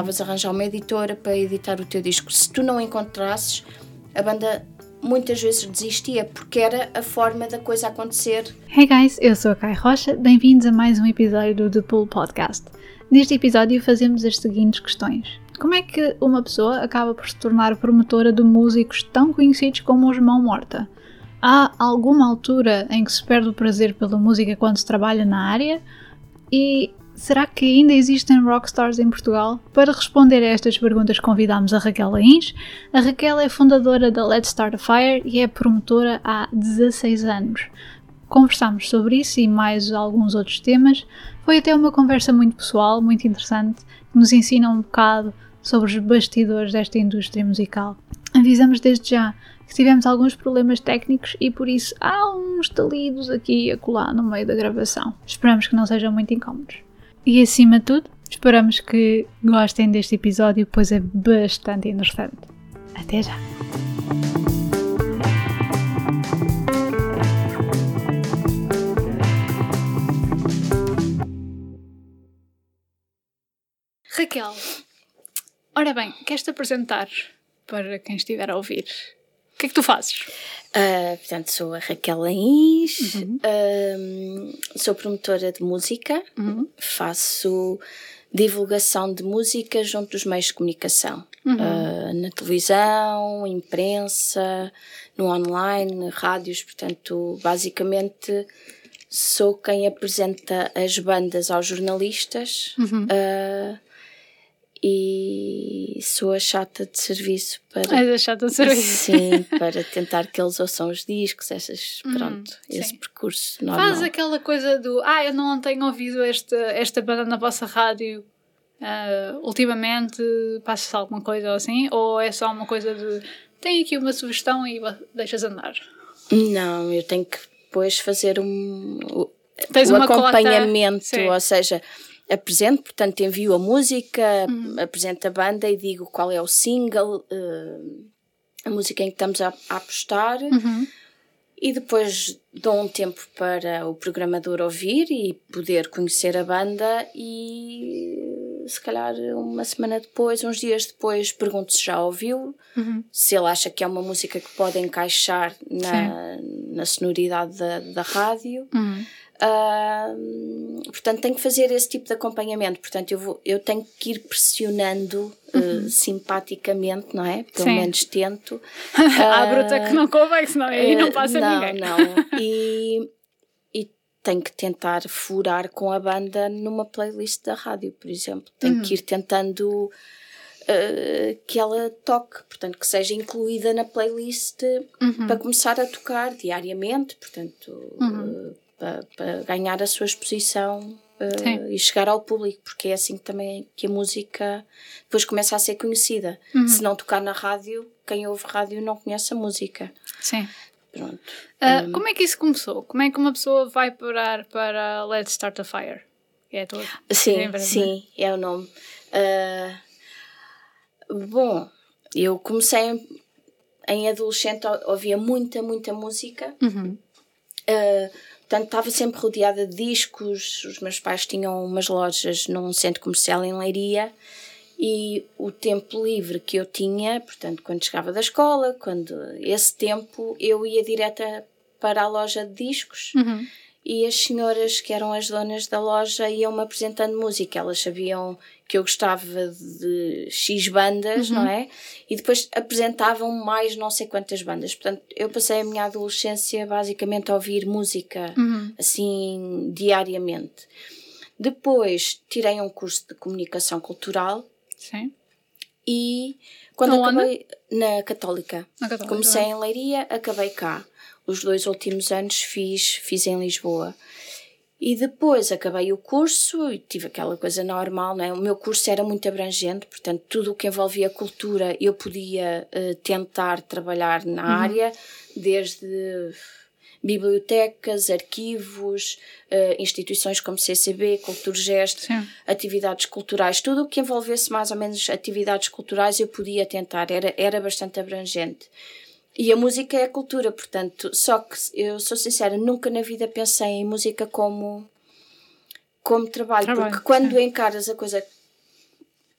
tentavas arranjar uma editora para editar o teu disco. Se tu não encontrasses, a banda muitas vezes desistia porque era a forma da coisa acontecer. Hey guys, eu sou a Kai Rocha, bem-vindos a mais um episódio do The Pool Podcast. Neste episódio fazemos as seguintes questões. Como é que uma pessoa acaba por se tornar promotora de músicos tão conhecidos como os Mão Morta? Há alguma altura em que se perde o prazer pela música quando se trabalha na área? E será que ainda existem rockstars em Portugal? Para responder a estas perguntas convidamos a Raquel Ains. A Raquel é fundadora da Let's Start a Fire e é promotora há 16 anos. Conversámos sobre isso e mais alguns outros temas. Foi até uma conversa muito pessoal, muito interessante, que nos ensina um bocado sobre os bastidores desta indústria musical. Avisamos desde já que tivemos alguns problemas técnicos e por isso há uns talidos aqui e acolá no meio da gravação. Esperamos que não sejam muito incómodos. E acima de tudo, esperamos que gostem deste episódio, pois é bastante interessante. Até já! Raquel, ora bem, queres-te apresentar para quem estiver a ouvir? O que é que tu fazes? Uh, portanto, sou a Raquel Laís, uhum. uh, sou promotora de música, uhum. faço divulgação de música junto dos meios de comunicação, uhum. uh, na televisão, imprensa, no online, rádios, portanto, basicamente sou quem apresenta as bandas aos jornalistas uhum e sou a chata de serviço para. És a chata de serviço. Sim, para tentar que eles ouçam os discos, essas, hum, pronto, esse sim. percurso normal. Faz aquela coisa do ah, eu não tenho ouvido esta, esta banda na vossa rádio uh, ultimamente, passa-se alguma coisa assim? Ou é só uma coisa de tem aqui uma sugestão e deixas andar? Não, eu tenho que depois fazer um. Tens o acompanhamento, ou seja apresento, portanto envio a música, uhum. apresento a banda e digo qual é o single, uh, a música em que estamos a, a apostar uhum. e depois dou um tempo para o programador ouvir e poder conhecer a banda e se calhar uma semana depois, uns dias depois, pergunto se já ouviu, uhum. se ele acha que é uma música que pode encaixar na, na sonoridade da, da rádio. Uhum. Uh, portanto, tenho que fazer esse tipo de acompanhamento. Portanto, eu, vou, eu tenho que ir pressionando uhum. uh, simpaticamente, não é? Pelo Sim. menos tento. Há uh, bruta que não convém, senão aí não passa não, ninguém. Não, e, e tenho que tentar furar com a banda numa playlist da rádio, por exemplo. Tenho uhum. que ir tentando. Uh, que ela toque, portanto, que seja incluída na playlist uhum. para começar a tocar diariamente, portanto, uhum. uh, para, para ganhar a sua exposição uh, e chegar ao público, porque é assim também que a música depois começa a ser conhecida. Uhum. Se não tocar na rádio, quem ouve rádio não conhece a música. Sim. Pronto. Uh, um, como é que isso começou? Como é que uma pessoa vai parar para Let's Start a Fire? É todo. Sim, sim, é o nome. Uh, bom, eu comecei em, em adolescente, ouvia muita, muita música. Uhum. Portanto, estava sempre rodeada de discos. Os meus pais tinham umas lojas num centro comercial em Leiria e o tempo livre que eu tinha, portanto, quando chegava da escola, quando esse tempo, eu ia direta para a loja de discos. Uhum e as senhoras que eram as donas da loja iam-me apresentando música. Elas sabiam que eu gostava de X bandas, uhum. não é? E depois apresentavam mais não sei quantas bandas. Portanto, eu passei a minha adolescência basicamente a ouvir música, uhum. assim, diariamente. Depois tirei um curso de comunicação cultural. Sim. E quando acabei. Na Católica. na Católica. Comecei em Leiria, acabei cá os dois últimos anos fiz, fiz em Lisboa. E depois acabei o curso e tive aquela coisa normal, não é? O meu curso era muito abrangente, portanto, tudo o que envolvia cultura eu podia uh, tentar trabalhar na uhum. área, desde bibliotecas, arquivos, uh, instituições como CCB, Culturgest, atividades culturais, tudo o que envolvesse mais ou menos atividades culturais eu podia tentar, era, era bastante abrangente. E a música é a cultura, portanto, só que eu sou sincera, nunca na vida pensei em música como, como trabalho, trabalho porque quando sim. encaras a coisa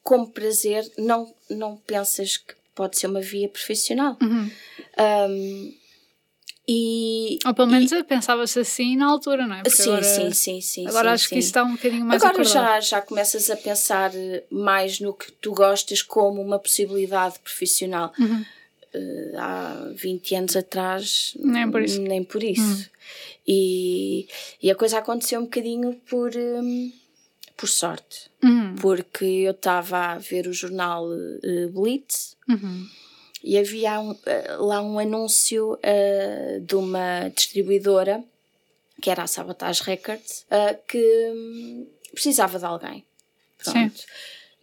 como prazer, não, não pensas que pode ser uma via profissional. Uhum. Um, e, Ou pelo menos pensava-se assim na altura, não é? Porque sim, agora, sim, sim, sim. Agora sim, acho sim. que isso está um bocadinho mais Agora já, já começas a pensar mais no que tu gostas como uma possibilidade profissional. Uhum. Uh, há 20 anos atrás, nem por isso. Nem por isso. Uhum. E, e a coisa aconteceu um bocadinho por, um, por sorte. Uhum. Porque eu estava a ver o jornal uh, Blitz uhum. e havia um, uh, lá um anúncio de uma distribuidora, que era a Sabotage Records, que um, precisava de alguém. Pronto. Sim.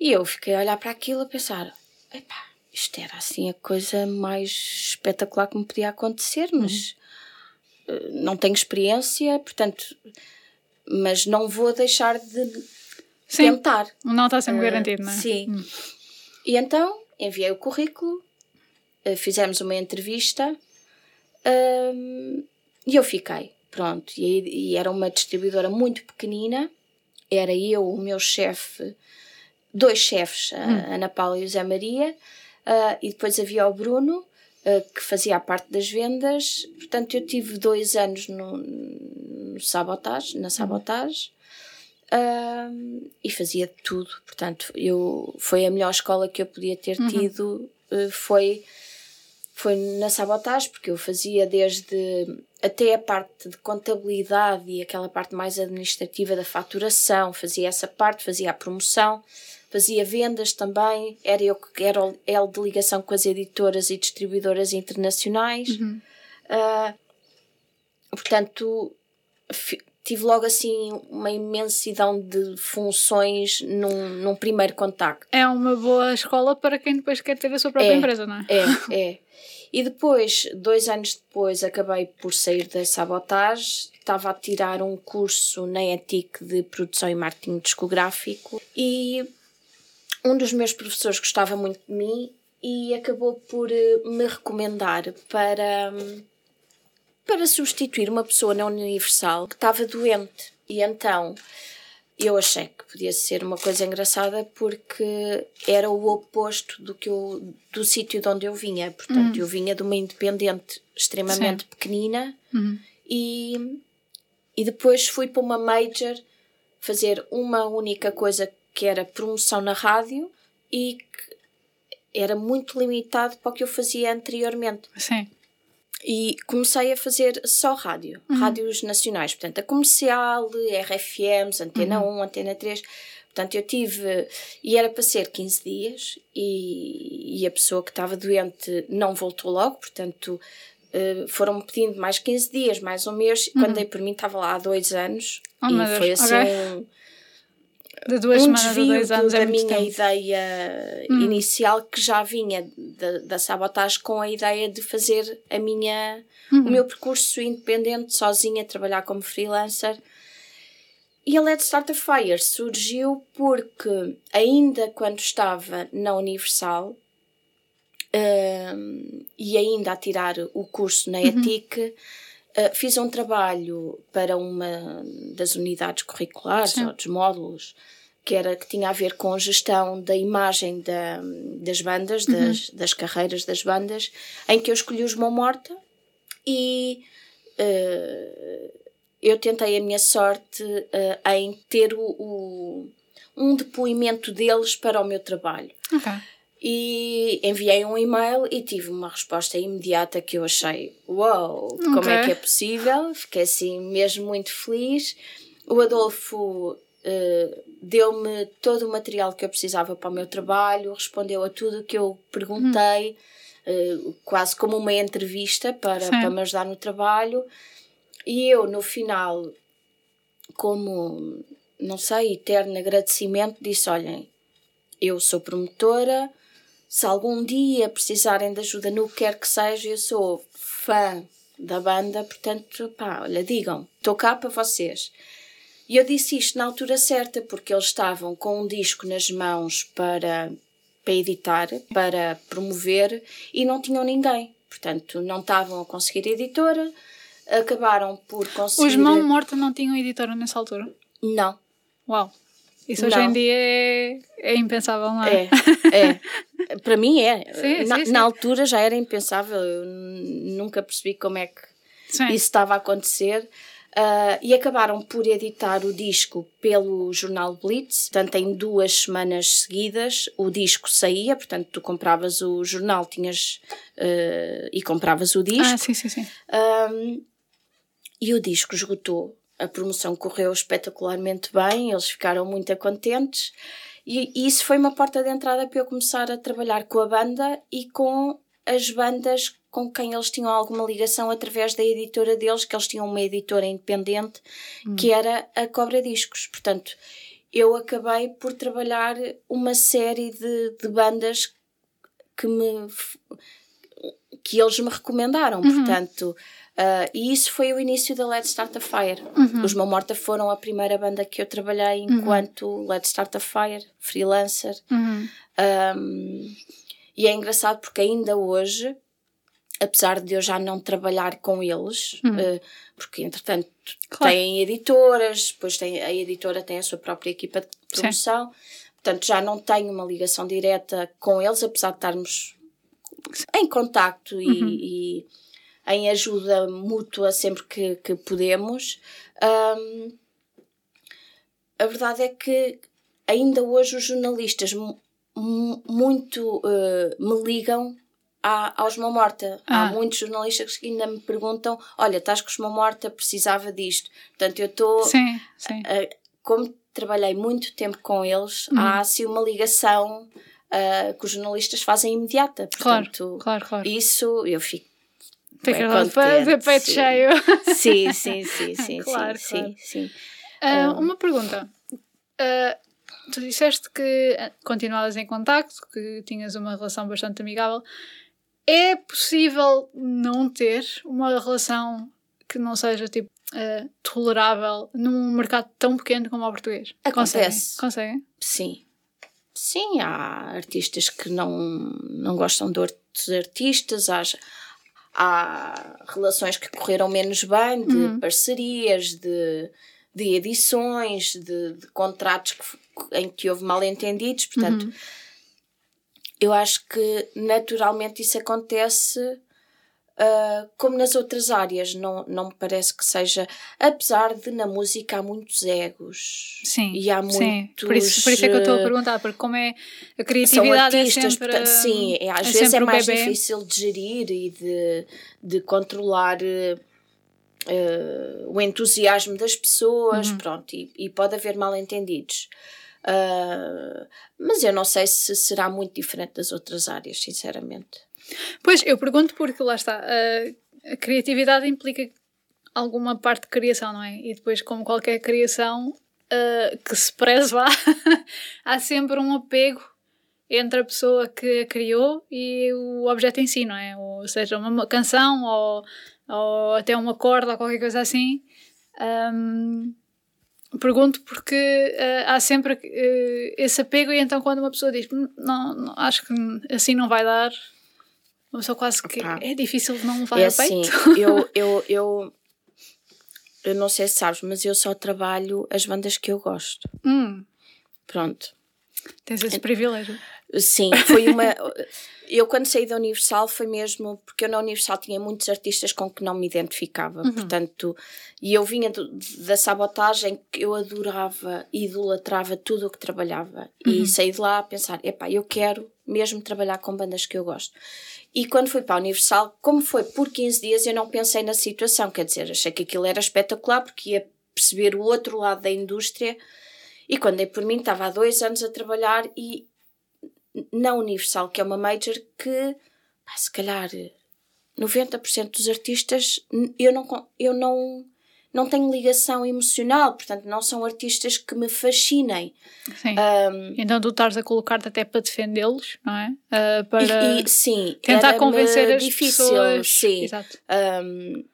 E eu fiquei a olhar para aquilo a pensar: epá, isto era assim a coisa mais espetacular que me podia acontecer, mas uh, não tenho experiência, portanto, mas não vou deixar de sim. tentar. Não está sempre uh, garantido, não é? Sim. Hum. E então enviei o currículo, uh, fizemos uma entrevista e eu fiquei. Pronto, e, e era uma distribuidora muito pequenina, era eu, o meu chefe, dois chefes, a hum. Ana Paula e o Zé Maria, Uh, e depois havia o Bruno, uh, que fazia a parte das vendas. Portanto, eu tive dois anos no, no sabotage, na sabotagem uh, e fazia tudo. Portanto, eu, foi a melhor escola que eu podia ter uhum. tido. foi, foi na sabotagem, porque eu fazia desde até a parte de contabilidade e aquela parte mais administrativa da faturação, fazia essa parte, fazia a promoção fazia vendas também, era eu que era o L de ligação com as editoras e distribuidoras internacionais. Uhum. Uh, portanto, tive logo assim uma imensidão de funções num, num primeiro contacto. É uma boa escola para quem depois quer ter a sua própria é, empresa, não é? É, é. E depois, dois anos depois, acabei por sair da sabotagem. Estava a tirar um curso na ETIC de produção e marketing discográfico e um dos meus professores gostava muito de mim e acabou por me recomendar para, para substituir uma pessoa na Universal que estava doente. E então eu achei que podia ser uma coisa engraçada porque era o oposto do que eu, do sítio de onde eu vinha. Portanto, uhum. eu vinha de uma independente extremamente Sim. pequenina uhum. e, e depois fui para uma major fazer uma única coisa que era promoção na rádio e que era muito limitado para o que eu fazia anteriormente. Sim. E comecei a fazer só rádio, uhum. rádios nacionais, portanto, a comercial, RFMs, Antena uhum. 1, Antena 3. Portanto, eu tive. E era para ser 15 dias, e, e a pessoa que estava doente não voltou logo, portanto, uh, foram-me pedindo mais 15 dias, mais um mês. Uhum. Quando dei por mim, estava lá há dois anos, oh, e foi assim. Okay. De duas um semanas desvio dois anos da é minha tempo. ideia Hum. inicial que já vinha da, da sabotagem com a ideia de fazer a minha, Uhum. o meu percurso independente, sozinha, trabalhar como freelancer. E a Let's Start a Fire surgiu porque, ainda quando estava na Universal hum, e ainda a tirar o curso na ETIC, uh, fiz um trabalho para uma das unidades curriculares Sim. ou dos módulos que era que tinha a ver com a gestão da imagem da, das bandas, das, das carreiras das bandas, em que eu escolhi os Mão Morta e uh, eu tentei a minha sorte uh, em ter o, o, um depoimento deles para o meu trabalho. Ok. E enviei um e-mail e tive uma resposta imediata que eu achei: Uau, wow, como é que é possível? Fiquei assim mesmo muito feliz. O Adolfo uh, deu-me todo o material que eu precisava para o meu trabalho, respondeu a tudo o que eu perguntei, uh, quase como uma entrevista para, Sim. para me ajudar no trabalho. E eu, no final, como, não sei, eterno agradecimento, disse: Olhem, eu sou promotora, se algum dia precisarem de ajuda no que quer que seja, eu sou fã da banda, portanto, pá, olha, digam, estou cá para vocês. E eu disse isto na altura certa, porque eles estavam com um disco nas mãos para, para editar, para promover, e não tinham ninguém. Portanto, não estavam a conseguir editora, acabaram por conseguir... Os Mão Morta não tinham editora nessa altura? Não. Uau. Isso hoje não. em dia é, é impensável, não é? É, é. Para mim é. Sim, na, sim, sim. na, altura já era impensável. Eu nunca percebi como é que isso estava a acontecer. Uh, e acabaram por editar o disco pelo jornal Blitz, portanto, em duas semanas seguidas o disco saía, portanto, tu compravas o jornal tinhas uh, e compravas o disco. Ah, sim, sim, sim. Um, e o disco esgotou. A promoção correu espetacularmente bem, eles ficaram muito contentes. E, e isso foi uma porta de entrada para eu começar a trabalhar com a banda e com as bandas com quem eles tinham alguma ligação através da editora deles, que eles tinham uma editora independente, hum. que era a Cobra Discos. Portanto, eu acabei por trabalhar uma série de, de bandas que me que eles me recomendaram, uhum. portanto, uh, e isso foi o início da Let's Start a Fire. Uhum. Os Mamorta foram a primeira banda que eu trabalhei uhum. enquanto uhum. Let's Start a Fire, freelancer. Um, uhum. e é engraçado porque ainda hoje apesar de eu já não trabalhar com eles, uhum. uh, porque entretanto claro. têm editoras, depois tem, a editora tem a sua própria equipa de promoção, Sim. portanto já não tenho uma ligação direta com eles, apesar de estarmos em contacto uhum. e, e, em ajuda mútua sempre que, que podemos. Um, a verdade é que ainda hoje os jornalistas muito uh, me ligam há, aos Mão Morta. Ah. Há muitos jornalistas que ainda me perguntam: olha, estás com os Mão Morta, precisava disto. Portanto, eu estou. Sim, sim. Uh, como trabalhei muito tempo com eles, hum. há assim uma ligação uh, que os jornalistas fazem imediata. Portanto, claro, claro, claro. Isso eu fico. Fica lá de peito sim. cheio. Sim, sim, sim, sim, claro, sim, claro. sim, sim. Uh, um, uma pergunta. Uh, tu disseste que continuavas em contacto, que tinhas uma relação bastante amigável. É possível não ter uma relação que não seja tipo uh, tolerável num mercado tão pequeno como o português? Acontece. Conseguem? Sim. Sim, há artistas que não, não gostam de outros artistas, há, há relações que correram menos bem, de uhum. parcerias, de, de edições, de, de contratos que, em que houve mal entendidos, portanto. Uhum eu acho que naturalmente isso acontece uh, como nas outras áreas. Não, não me parece que seja. Apesar de na música há muitos egos. Sim. E há sim. muitos. Por isso, por isso é que eu estou a perguntar, porque como é a criatividade são é artistas, é sempre, portanto, sim, é, às é vezes é mais difícil de gerir e de, de controlar. Uh, o entusiasmo das pessoas, uhum. pronto, e, e pode haver mal entendidos. Uh, mas eu não sei se será muito diferente das outras áreas, sinceramente. Pois, eu pergunto porque lá está. A, a criatividade implica alguma parte de criação, não é? E depois, como qualquer criação uh, que se preze lá, há sempre um apego entre a pessoa que a criou e o objeto em si, não é? Ou seja, uma canção ou, ou até uma corda ou qualquer coisa assim. Um, Pergunto porque uh, há sempre uh, esse apego, e então quando uma pessoa diz hum, não, não, acho que assim não vai dar, uma pessoa quase que ah, é difícil não levar é a peito. Assim, eu, eu, eu, eu não sei se sabes, mas eu só trabalho as bandas que eu gosto. Hum. Pronto. Tens esse privilégio. Sim, foi uma. eu, quando saí da Universal, foi mesmo porque eu na Universal tinha muitos artistas com que não me identificava. Uhum. Portanto, e eu vinha do, da sabotagem que eu adorava, idolatrava tudo o que trabalhava. Uhum. E saí de lá a pensar: epá, eu quero mesmo trabalhar com bandas que eu gosto. E quando fui para a Universal, como foi por 15 dias, eu não pensei na situação. Quer dizer, achei que aquilo era espetacular porque ia perceber o outro lado da indústria. E quando dei por mim, estava há dois anos a trabalhar e na Universal, que é uma major que, pá, se calhar, 90% dos artistas eu não, eu não, não tenho ligação emocional, portanto, não são artistas que me fascinem. Sim. Um, então, tu estás a colocar-te até para defendê-los, não é? Uh, para e, e, sim, tentar convencer as difícil, pessoas. Sim. Exato. Um,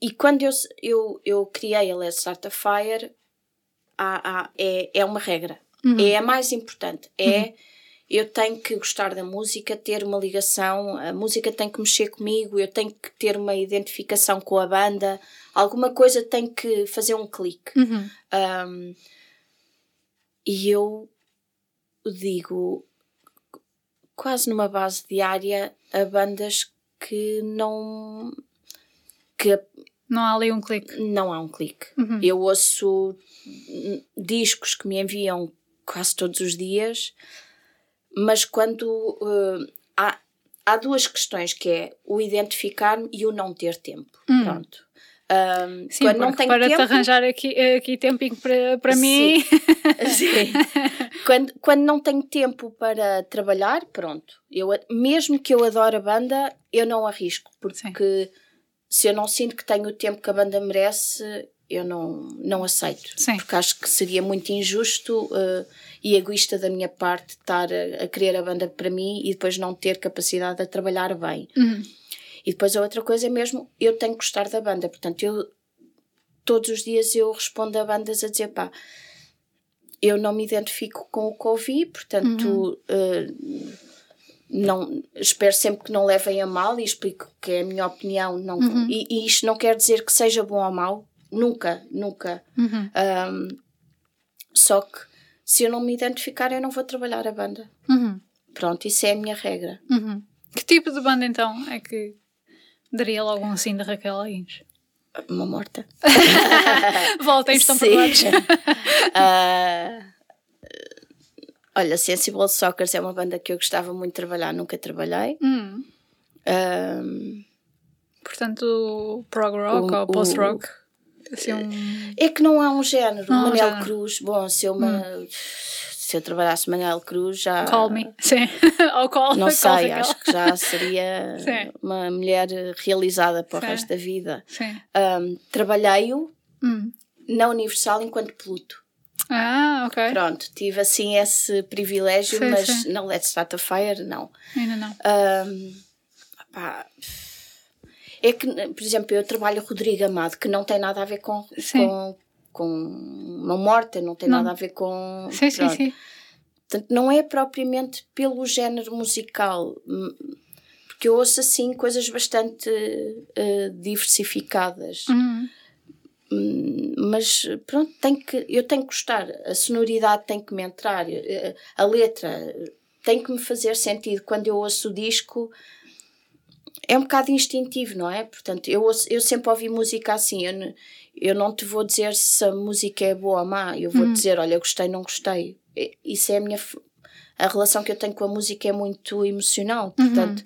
e quando eu, eu, eu criei a Let's Start a Fire, há, há, é, é uma regra. Uhum. É a mais importante. É uhum. eu tenho que gostar da música, ter uma ligação, a música tem que mexer comigo, eu tenho que ter uma identificação com a banda, alguma coisa tem que fazer um clique. Uhum. Um, e eu digo quase numa base diária a bandas que não. que não há ali um clique. Não há um clique. Uhum. Eu ouço discos que me enviam quase todos os dias, mas quando uh, há, há duas questões que é o identificar-me e o não ter tempo. Uhum. Pronto. Um, Sim, quando não tenho para tempo, te arranjar aqui, aqui tempinho para, para mim. Sim. quando, quando não tenho tempo para trabalhar, pronto. Eu, mesmo que eu adore a banda, eu não arrisco, porque Sim. Se eu não sinto que tenho o tempo que a banda merece, eu não, não aceito. Sim. Porque acho que seria muito injusto uh, e egoísta da minha parte estar a, a, querer a banda para mim e depois não ter capacidade de trabalhar bem. Uhum. E depois a outra coisa é mesmo, eu tenho que gostar da banda. Portanto, eu todos os dias eu respondo a bandas a dizer, pá, eu não me identifico com o que ouvi, portanto, uhum. uh, não, espero sempre que não levem a mal e explico que é a minha opinião. Não, uhum. e, e, isto não quer dizer que seja bom ou mau, nunca, nunca. Uhum. Um, só que se eu não me identificar, eu não vou trabalhar a banda. Uhum. Pronto, isso é a minha regra. Uhum. Que tipo de banda então é que Daria logo um sim de Raquel Ains. Uma morta. Voltem, estão perdoados. uh, olha, Sensible Soccers é uma banda que eu gostava muito de trabalhar, nunca trabalhei. Hum. Uh, Portanto, prog rock ou post rock? Assim, um... É que não há um género. Não, Manel. Cruz, bom, se eu. Hum se eu trabalhasse Manuel Cruz já. Call me, sim. Ou call Não sei, acho que já seria uma mulher realizada para o resto da vida. Sim. Um, Trabalhei-o hum. na Universal enquanto peluto. Ah, ok. Pronto, tive assim esse privilégio, sim, mas sim. na Let's Start a Fire, não. Ainda não. Um, é que, por exemplo, eu trabalho Rodrigo Amado, que não tem nada a ver com, com com uma morta, não tem não. nada a ver com. Sim, sim, sim. Portanto, não é propriamente pelo género musical, hum, porque eu ouço assim coisas bastante uh, diversificadas. Uhum. Hum, mas pronto, tem que, eu tenho que gostar, a sonoridade tem que me entrar, eh, a letra tem que me fazer sentido. Quando eu ouço o disco, é um bocado instintivo, não é? Portanto, eu, ouço, eu sempre ouvi música assim. Eu, eu não te vou dizer se a música é boa ou má, eu vou uhum. dizer, olha, gostei, não gostei. Isso é a minha. A relação que eu tenho com a música é muito emocional, uhum. portanto,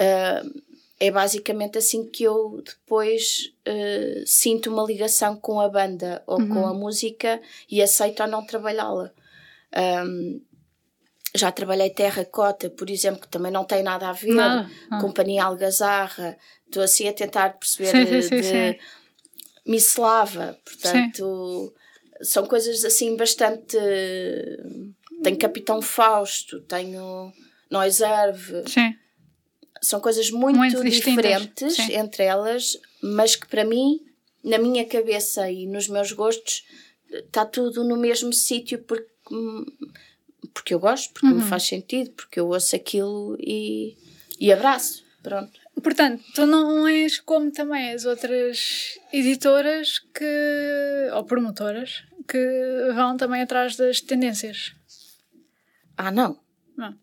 uhum. uh, é basicamente assim que eu depois uh, sinto uma ligação com a banda ou uhum. com a música e aceito ou não trabalhá-la. Um, já trabalhei terracota, por exemplo, que também não tem nada a ver, não. Companhia Algazarra, estou assim a tentar perceber sim, sim, de, sim, Mislava, portanto, são coisas assim bastante. Tenho Capitão Fausto, tenho Noiserve. Sim. São coisas muito, muito diferentes entre elas, mas que para mim, na minha cabeça e nos meus gostos, está tudo no mesmo sítio porque, porque eu gosto, porque uhum. me faz sentido, porque eu ouço aquilo e, e abraço. Pronto. Portanto, tu não és como também as outras editoras que, ou promotoras que vão também atrás das tendências. Ah, não. Não.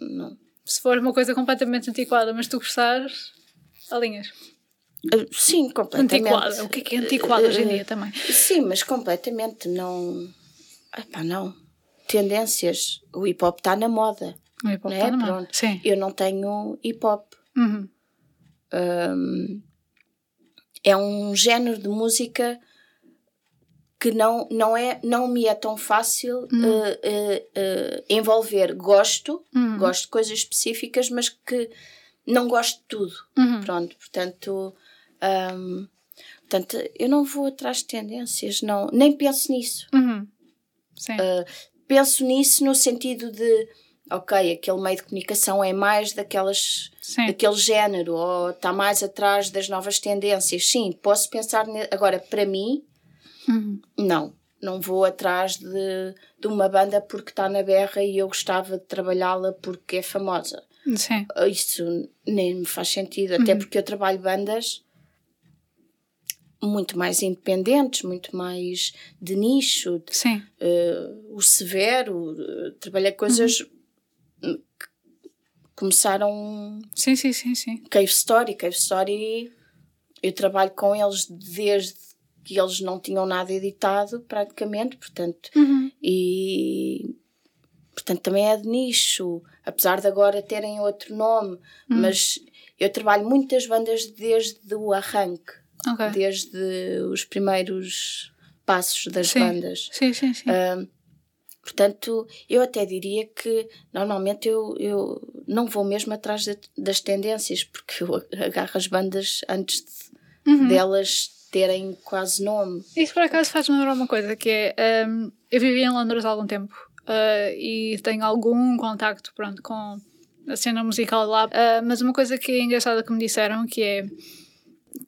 Não. Se for uma coisa completamente antiquada, mas tu gostares, alinhas. Uh, sim, completamente. Antiquada. O que é que é antiquado hoje em dia também? Sim, mas completamente não. Epá, não. Tendências. O hip hop está na moda. O hip hop está é? na moda. Sim. Eu não tenho hip hop. Uhum. Um, é um género de música que não, não, é, não me é tão fácil uhum. uh, uh, uh, envolver. Gosto, uhum. gosto de coisas específicas, mas que não gosto de tudo. Uhum. Pronto, portanto, um, portanto, eu não vou atrás de tendências, não, nem penso nisso. Uhum. penso nisso no sentido de ok, aquele meio de comunicação é mais daquelas, daquele género, ou está mais atrás das novas tendências. Sim, posso pensar. Ne... Agora, para mim, uhum. não. Não vou atrás de, de uma banda porque está na berra e eu gostava de trabalhá-la porque é famosa. Sim. Isso nem me faz sentido, até uhum. porque eu trabalho bandas muito mais independentes, muito mais de nicho. Sim. Uh, o Severo, uh, trabalhei coisas uhum. que começaram. Sim, sim, sim, sim. Cave Story. Cave Story, eu trabalho com eles desde que eles não tinham nada editado, praticamente, portanto. Uhum. E. Portanto, também é de nicho, apesar de agora terem outro nome, uhum. mas eu trabalho muitas bandas desde o arranque, okay. desde os primeiros passos das sim. bandas. Sim, sim, sim. Uh, portanto, eu até diria que normalmente eu, eu não vou mesmo atrás de, das tendências, porque eu agarro as bandas antes de, uhum. delas terem quase nome. Isso por acaso faz-me lembrar uma coisa, que é, um, eu vivi em Londres há algum tempo uh, e tenho algum contacto, pronto, com a cena musical lá, uh, mas uma coisa que é engraçada que me disseram, que é,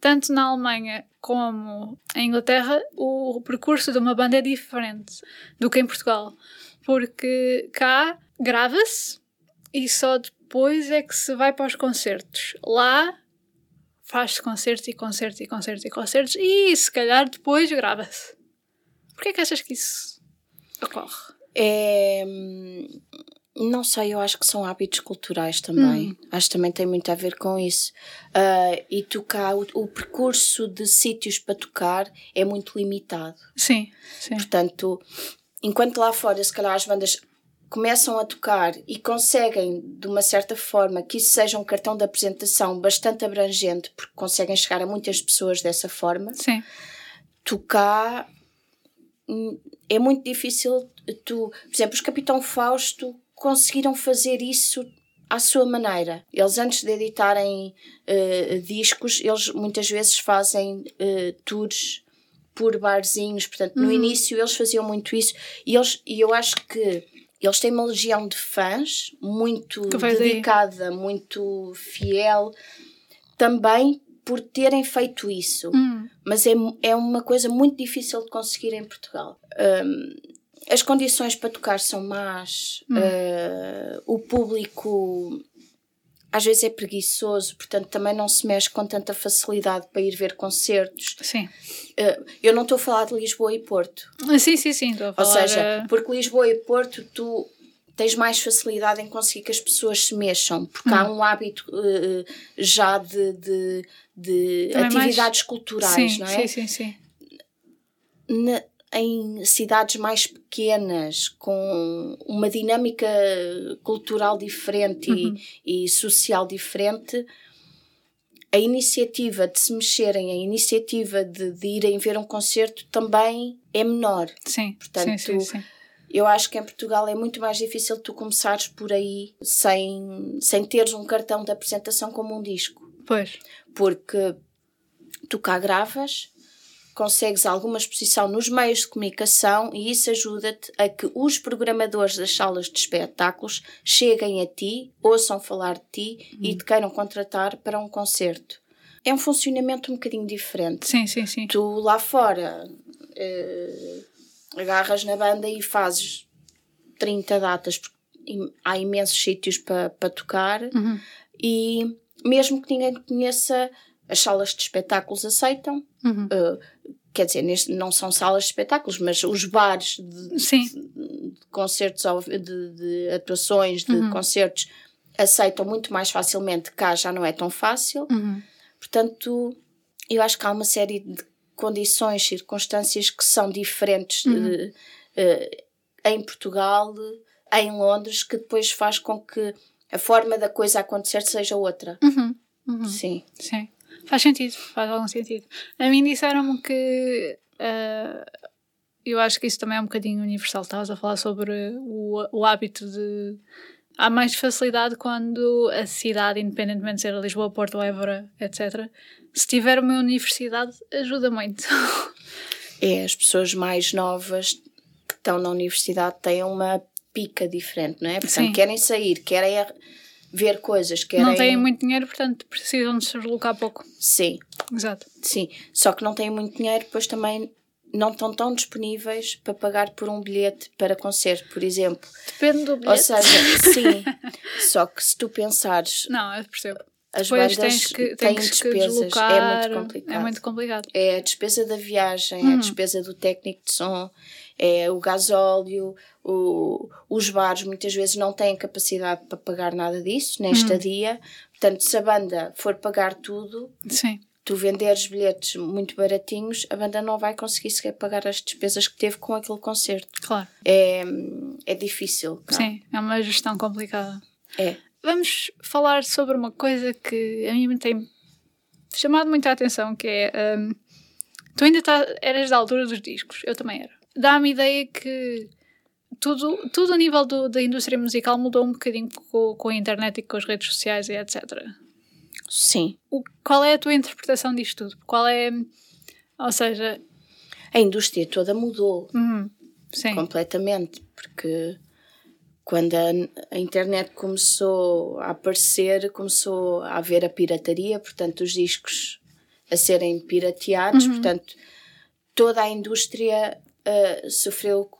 tanto na Alemanha como em Inglaterra, o percurso de uma banda é diferente do que em Portugal, porque cá grava-se e só depois é que se vai para os concertos. Lá faz-se concertos e concertos e concertos e concertos e se calhar depois grava-se. Porquê é que achas que isso ocorre? É, não sei, eu acho que são hábitos culturais também. Hum. Acho que também tem muito a ver com isso. Uh, e tocar, o, o, percurso de sítios para tocar é muito limitado. Sim, sim. Portanto, enquanto lá fora, se calhar as bandas começam a tocar e conseguem, de uma certa forma, que isso seja um cartão de apresentação bastante abrangente, porque conseguem chegar a muitas pessoas dessa forma. Sim. Tocar hum, é muito difícil. Tu, por exemplo, os Capitão Fausto conseguiram fazer isso à sua maneira. Eles, antes de editarem uh, discos, eles muitas vezes fazem uh, tours por barzinhos. Portanto, no uhum. início eles faziam muito isso e, eles, e eu acho que eles têm uma legião de fãs muito dedicada, muito fiel, também por terem feito isso. Hum. Mas é, é uma coisa muito difícil de conseguir em Portugal. Um, as condições para tocar são más, hum. uh, o público às vezes é preguiçoso, portanto também não se mexe com tanta facilidade para ir ver concertos. Sim. Uh, eu não estou a falar de Lisboa e Porto. Ah, sim, sim, sim. Estou a falar, Ou seja, eh, porque Lisboa e Porto tu tens mais facilidade em conseguir que as pessoas se mexam, porque hum. há um hábito uh, já de, de, de atividades mais... culturais, sim, não é? Sim, sim, sim. Na, em cidades mais pequenas, com uma dinâmica cultural diferente uhum. e, e, social diferente, a iniciativa de se mexerem, a iniciativa de, de, irem ver um concerto também é menor. Sim, Portanto, sim, sim, sim. Eu acho que em Portugal é muito mais difícil tu começares por aí sem, sem teres um cartão de apresentação como um disco. Pois. Porque tu cá gravas, consegues alguma exposição nos meios de comunicação e isso ajuda-te a que os programadores das salas de espetáculos cheguem a ti, ouçam falar de ti e te queiram contratar para um concerto. É um funcionamento um bocadinho diferente. Sim, sim, sim. Tu lá fora eh, agarras na banda e fazes 30 datas, porque há imensos sítios para pa tocar uhum. e mesmo que ninguém conheça as salas de espetáculos aceitam. Uhum. Uh, quer dizer, neste, não são salas de espetáculos, mas os bares de, de, de concertos, de, de, atuações, de uhum. concertos, aceitam muito mais facilmente. Cá já não é tão fácil. Uhum. Portanto, eu acho que há uma série de condições, circunstâncias que são diferentes uh, em Portugal, em Londres, que depois faz com que a forma da coisa acontecer seja outra. Uhum. uhum. Sim. Sim. Faz sentido, faz algum sentido. A mim disseram-me que. Uh, eu acho que isso também é um bocadinho universal. Estavas a falar sobre o, o hábito de. Há mais facilidade quando a cidade, independentemente de ser Lisboa, Porto, Évora, etc., se tiver uma universidade, ajuda muito. É, as pessoas mais novas que estão na universidade têm uma pica diferente, não é? Portanto, Sim. querem sair, querem ver coisas. Querem... Não têm muito dinheiro, portanto precisam de se deslocar pouco. Sim. Exato. Sim. Só que não têm muito dinheiro, depois também não estão tão disponíveis para pagar por um bilhete para concerto, por exemplo. Depende do bilhete. Ou seja, sim. só que se tu pensares. Não, eu percebo. as pois, bandas que, têm despesas. é muito complicado. É muito complicado. É a despesa da viagem, hum. é a despesa do técnico de som, é o gasóleo, o, os bares muitas vezes não têm capacidade para pagar nada disso, nesta hum. dia. Portanto, se a banda for pagar tudo, Sim. tu venderes bilhetes muito baratinhos, a banda não vai conseguir sequer pagar as despesas que teve com aquele concerto. Claro. É, é difícil. Não? Sim, é uma gestão complicada. É. Vamos falar sobre uma coisa que a mim me tem chamado muita atenção, que é... Um, tu ainda tá, eras da altura dos discos, eu também era. Dá-me ideia que tudo, tudo a nível do, da indústria musical mudou um bocadinho com, com a internet e com as redes sociais e etc. Sim. O, qual é a tua interpretação disto tudo? Qual é... Ou seja... A indústria toda mudou. Uhum, sim. Completamente, porque quando a, a, internet começou a aparecer, começou a haver a pirataria, portanto, os discos a serem pirateados, uhum. portanto, toda a indústria uh, sofreu.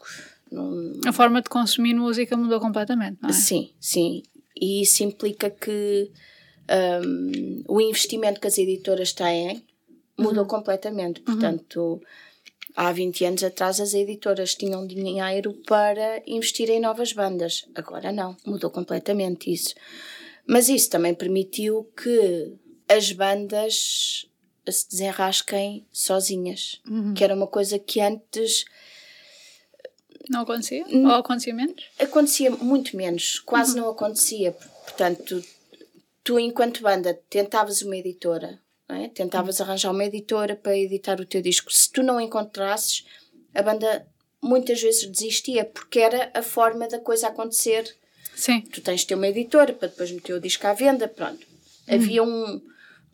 Num... A forma de consumir música mudou completamente, não é? Sim, sim. E isso implica que um, o investimento que as editoras têm mudou uhum. completamente. Uhum. Portanto. Uhum Há 20 anos atrás as editoras tinham dinheiro para investir em novas bandas. Agora não, mudou completamente isso. Mas isso também permitiu que as bandas se desenrasquem sozinhas, uhum. que era uma coisa que antes não acontecia? Ou acontecia menos? Acontecia muito menos, quase uhum. não acontecia. Portanto, tu, enquanto banda, tentavas uma editora é? Tentavas arranjar uma editora para editar o teu disco. Se tu não encontrasses, a banda muitas vezes desistia, porque era a forma da coisa acontecer. Sim. Tu tens de ter uma editora para depois meter o disco à venda, pronto. Hum. Havia um,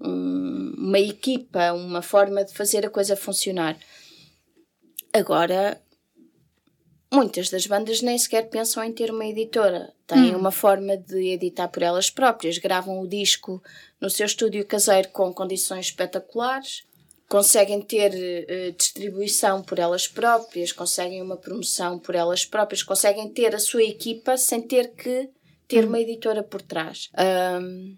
um, uma equipa, uma forma de fazer a coisa funcionar. Agora, muitas das bandas nem sequer pensam em ter uma editora. Têm hum. uma forma de editar por elas próprias. Gravam o disco no seu estúdio caseiro com condições espetaculares. Conseguem ter uh, distribuição por elas próprias, conseguem uma promoção por elas próprias, conseguem ter a sua equipa sem ter que ter hum. uma editora por trás. Um,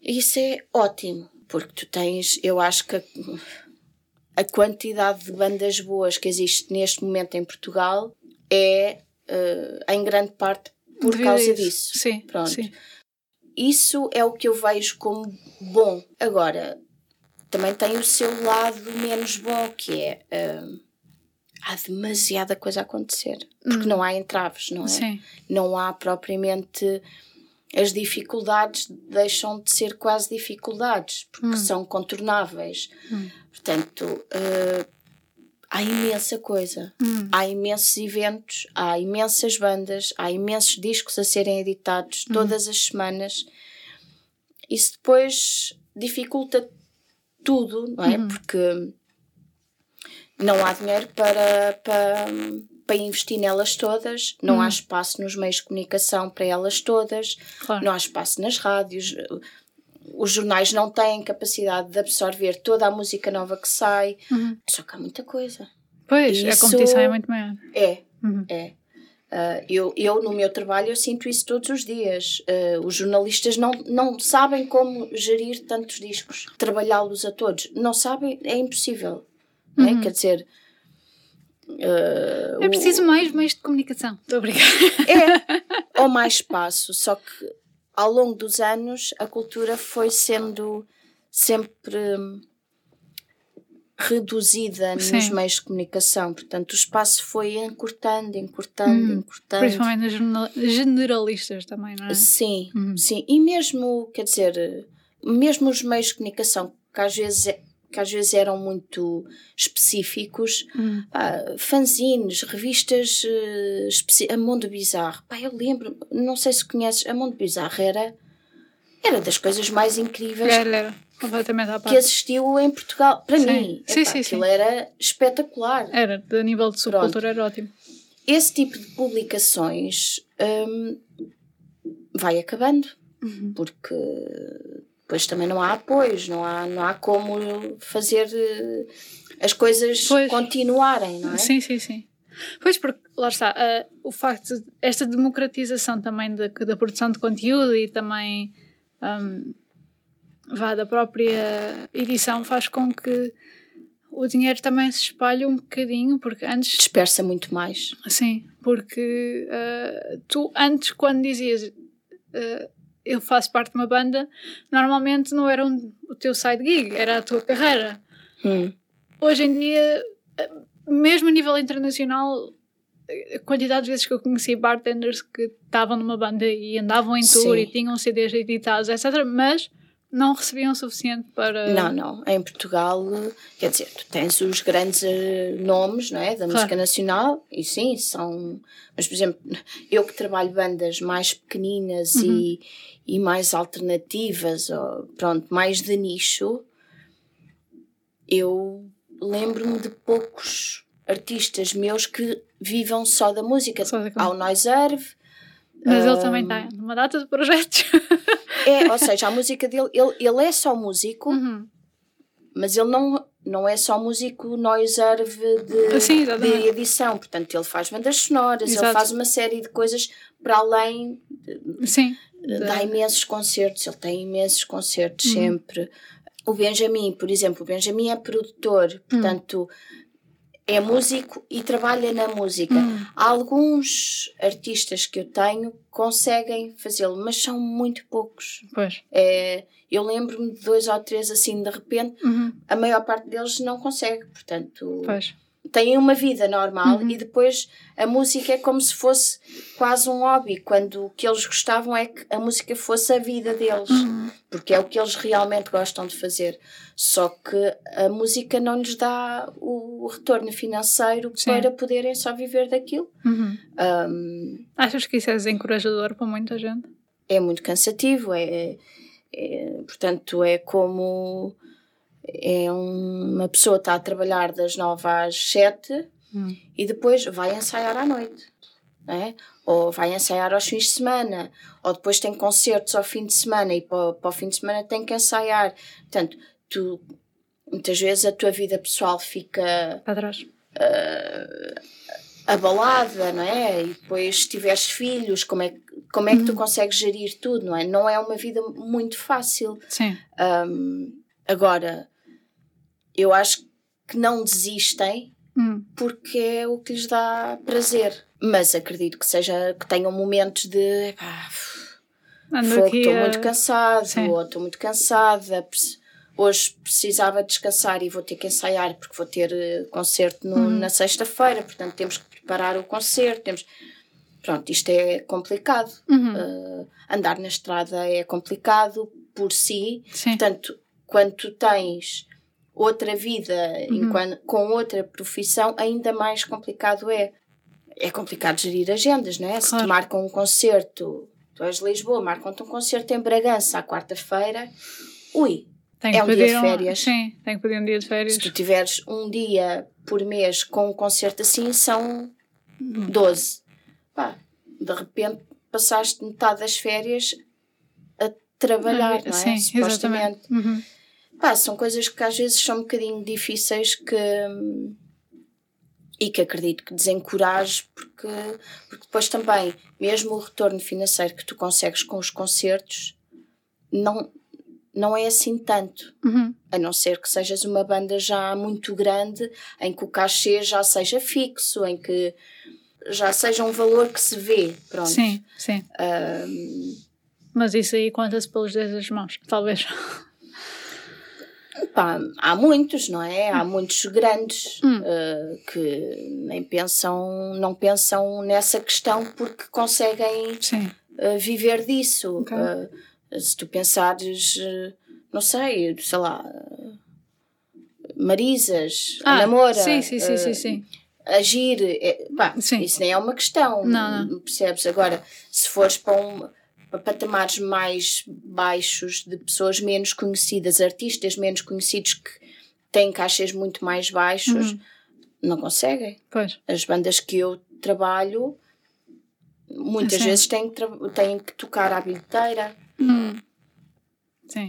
isso é ótimo, porque tu tens, eu acho que a quantidade de bandas boas que existe neste momento em Portugal é uh, em grande parte por Devido causa disso. Sim, Pronto. Sim. Isso é o que eu vejo como bom. Agora, também tem o seu lado menos bom, que é uh, há demasiada coisa a acontecer. Porque hum. não há entraves, não é? Sim. Não há propriamente. As dificuldades deixam de ser quase dificuldades, porque hum. são contornáveis. Hum. Portanto, uh, há imensa coisa. Hum. Há imensos eventos, há imensas bandas, há imensos discos a serem editados hum. todas as semanas. Isso depois dificulta tudo, não é? Hum. Porque não há dinheiro para, para, para investir nelas todas, não há espaço nos meios de comunicação para elas todas, claro. não há espaço nas rádios os jornais não têm capacidade de absorver toda a música nova que sai. Uhum. Só que há muita coisa. Pois, isso, a competição é muito maior. É, uhum. é. Uh, eu, eu, no meu trabalho, eu sinto isso todos os dias. Uh, os jornalistas não, não sabem como gerir tantos discos, trabalhá-los a todos. Não sabem, é impossível. É? Uhum. É? Quer dizer. Uh, é preciso o... mais meios de comunicação. Estou a brincar. É, ou mais espaço. Só que ao longo dos anos a cultura foi sendo sempre reduzida Sim. nos meios de comunicação. Portanto, o espaço foi encurtando, encurtando, hum, encurtando. Principalmente nas generalistas também, não é? Sim, hum. sim. E mesmo, quer dizer, mesmo os meios de comunicação, que às vezes é que às vezes eram muito específicos, hum. fanzines, revistas, uh, a Mundo Bizarro. Pá, eu lembro, não sei se conheces, a Mundo Bizarro era, era das coisas mais incríveis era, era. Completamente que existiu em Portugal. Para sim. mim, sim, epá, sim, aquilo sim. era espetacular. Era, a nível de subcultura era ótimo. Esse tipo de publicações hum, vai acabando, uhum. porque depois também não há apoios, não há, não há como fazer eh, as coisas pois. continuarem, não é? Sim, sim, sim. Pois, porque lá está, uh, o facto de esta democratização também da, da produção de conteúdo e também um, vá, da própria edição faz com que o dinheiro também se espalhe um bocadinho, porque antes. Dispersa muito mais. Sim, porque uh, tu antes, quando dizias uh, eu faço parte de uma banda, normalmente não era um, o teu side gig, era a tua carreira. Hum. Hoje em dia, mesmo a nível internacional, a quantidade de vezes que eu conheci bartenders que estavam numa banda e andavam em tour Sim. e tinham CDs editados, etc. Mas não recebiam o suficiente para. Não, não. Em Portugal, quer dizer, tu tens os grandes uh, nomes não é, da música nacional e sim, são. Mas, por exemplo, eu que trabalho bandas mais pequeninas uhum. e, e mais alternativas, ou, pronto, mais de nicho, eu lembro-me de poucos artistas meus que vivam só da música. Só da Há o Noiserve. Mas um, ele também tem uma data de projetos. É, ou seja, a música dele, ele, ele é só músico, uhum. mas ele não, não é só músico noiserve de, Sim, de edição. Portanto, ele faz bandas sonoras, Exato. ele faz uma série de coisas para além. De, Sim. Dá imensos concertos, ele tem imensos concertos uhum. sempre. O Benjamin, por exemplo, o Benjamin é produtor, uhum. portanto. É músico e trabalha na música. Hum. Alguns artistas que eu tenho conseguem fazê-lo, mas são muito poucos. Pois. É, eu lembro-me de dois ou três assim de repente, uhum. a maior parte deles não consegue, portanto. Pois têm uma vida normal uhum. e depois a música é como se fosse quase um hobby, quando o que eles gostavam é que a música fosse a vida deles, uhum. porque é o que eles realmente gostam de fazer. Só que a música não lhes dá o retorno financeiro Sim. para poderem só viver daquilo. Uhum. Um, Achas que isso é desencorajador para muita gente? É muito cansativo, é, é portanto, é como é uma pessoa está a trabalhar das 9 às 7 hum. e depois vai ensaiar à noite. É? Ou vai ensaiar aos fins de semana, ou depois tem concertos ao fim de semana e para, para o fim de semana tem que ensaiar. Portanto, tu muitas vezes a tua vida pessoal fica para trás. Uh, abalada, não é? E depois se tiveres filhos, como é, como é que tu hum. consegues gerir tudo, não é? Não é uma vida muito fácil. Sim. Um, agora, eu acho que não desistem hum. porque é o que lhes dá prazer. Mas acredito que seja que tenham momentos de estou muito cansado, Sim. ou estou muito cansada, hoje precisava descansar e vou ter que ensaiar porque vou ter eh, concerto no, hum. na sexta-feira, portanto temos que preparar o concerto, temos pronto, isto é complicado. Uhum. Uh, andar na estrada é complicado por si, Sim. portanto, quando tu tens outra vida uhum. enquanto, com outra profissão, ainda mais complicado é. É complicado gerir agendas, não é? Claro. Se te marcam um concerto, tu és de Lisboa, marcam-te um concerto em Bragança à quarta-feira, ui, tem é um dia de férias. Um, sim, tem que pedir um dia de férias. Se tu tiveres um dia por mês com um concerto assim, são 12. Pá, de repente passaste metade das férias a trabalhar, não é? Sim, Supostamente. Exatamente. Uhum. Pá, são coisas que às vezes são um bocadinho difíceis que. E que acredito que desencoraje, porque, porque depois também, mesmo o retorno financeiro que tu consegues com os concertos, não, não é assim tanto. Uhum. A não ser que sejas uma banda já muito grande, em que o cachê já seja fixo, em que já seja um valor que se vê. Pronto. Sim, sim. Um... Mas isso aí conta-se pelos dedos das mãos, talvez. Há muitos, não é? Há muitos grandes hum. uh, que nem pensam, não pensam nessa questão porque conseguem uh, viver disso. Okay. Uh, se tu pensares, não sei, sei lá, Marisas, ah, Namora, sim, sim, sim, sim, sim. agir, é, pá, isso nem é uma questão, não, não. percebes? Agora, se fores para um patamares mais baixos de pessoas menos conhecidas, artistas menos conhecidos que têm caixas muito mais baixos, uhum. não conseguem. Pois. As bandas que eu trabalho muitas vezes têm que, têm que tocar à bilheteira. Uhum.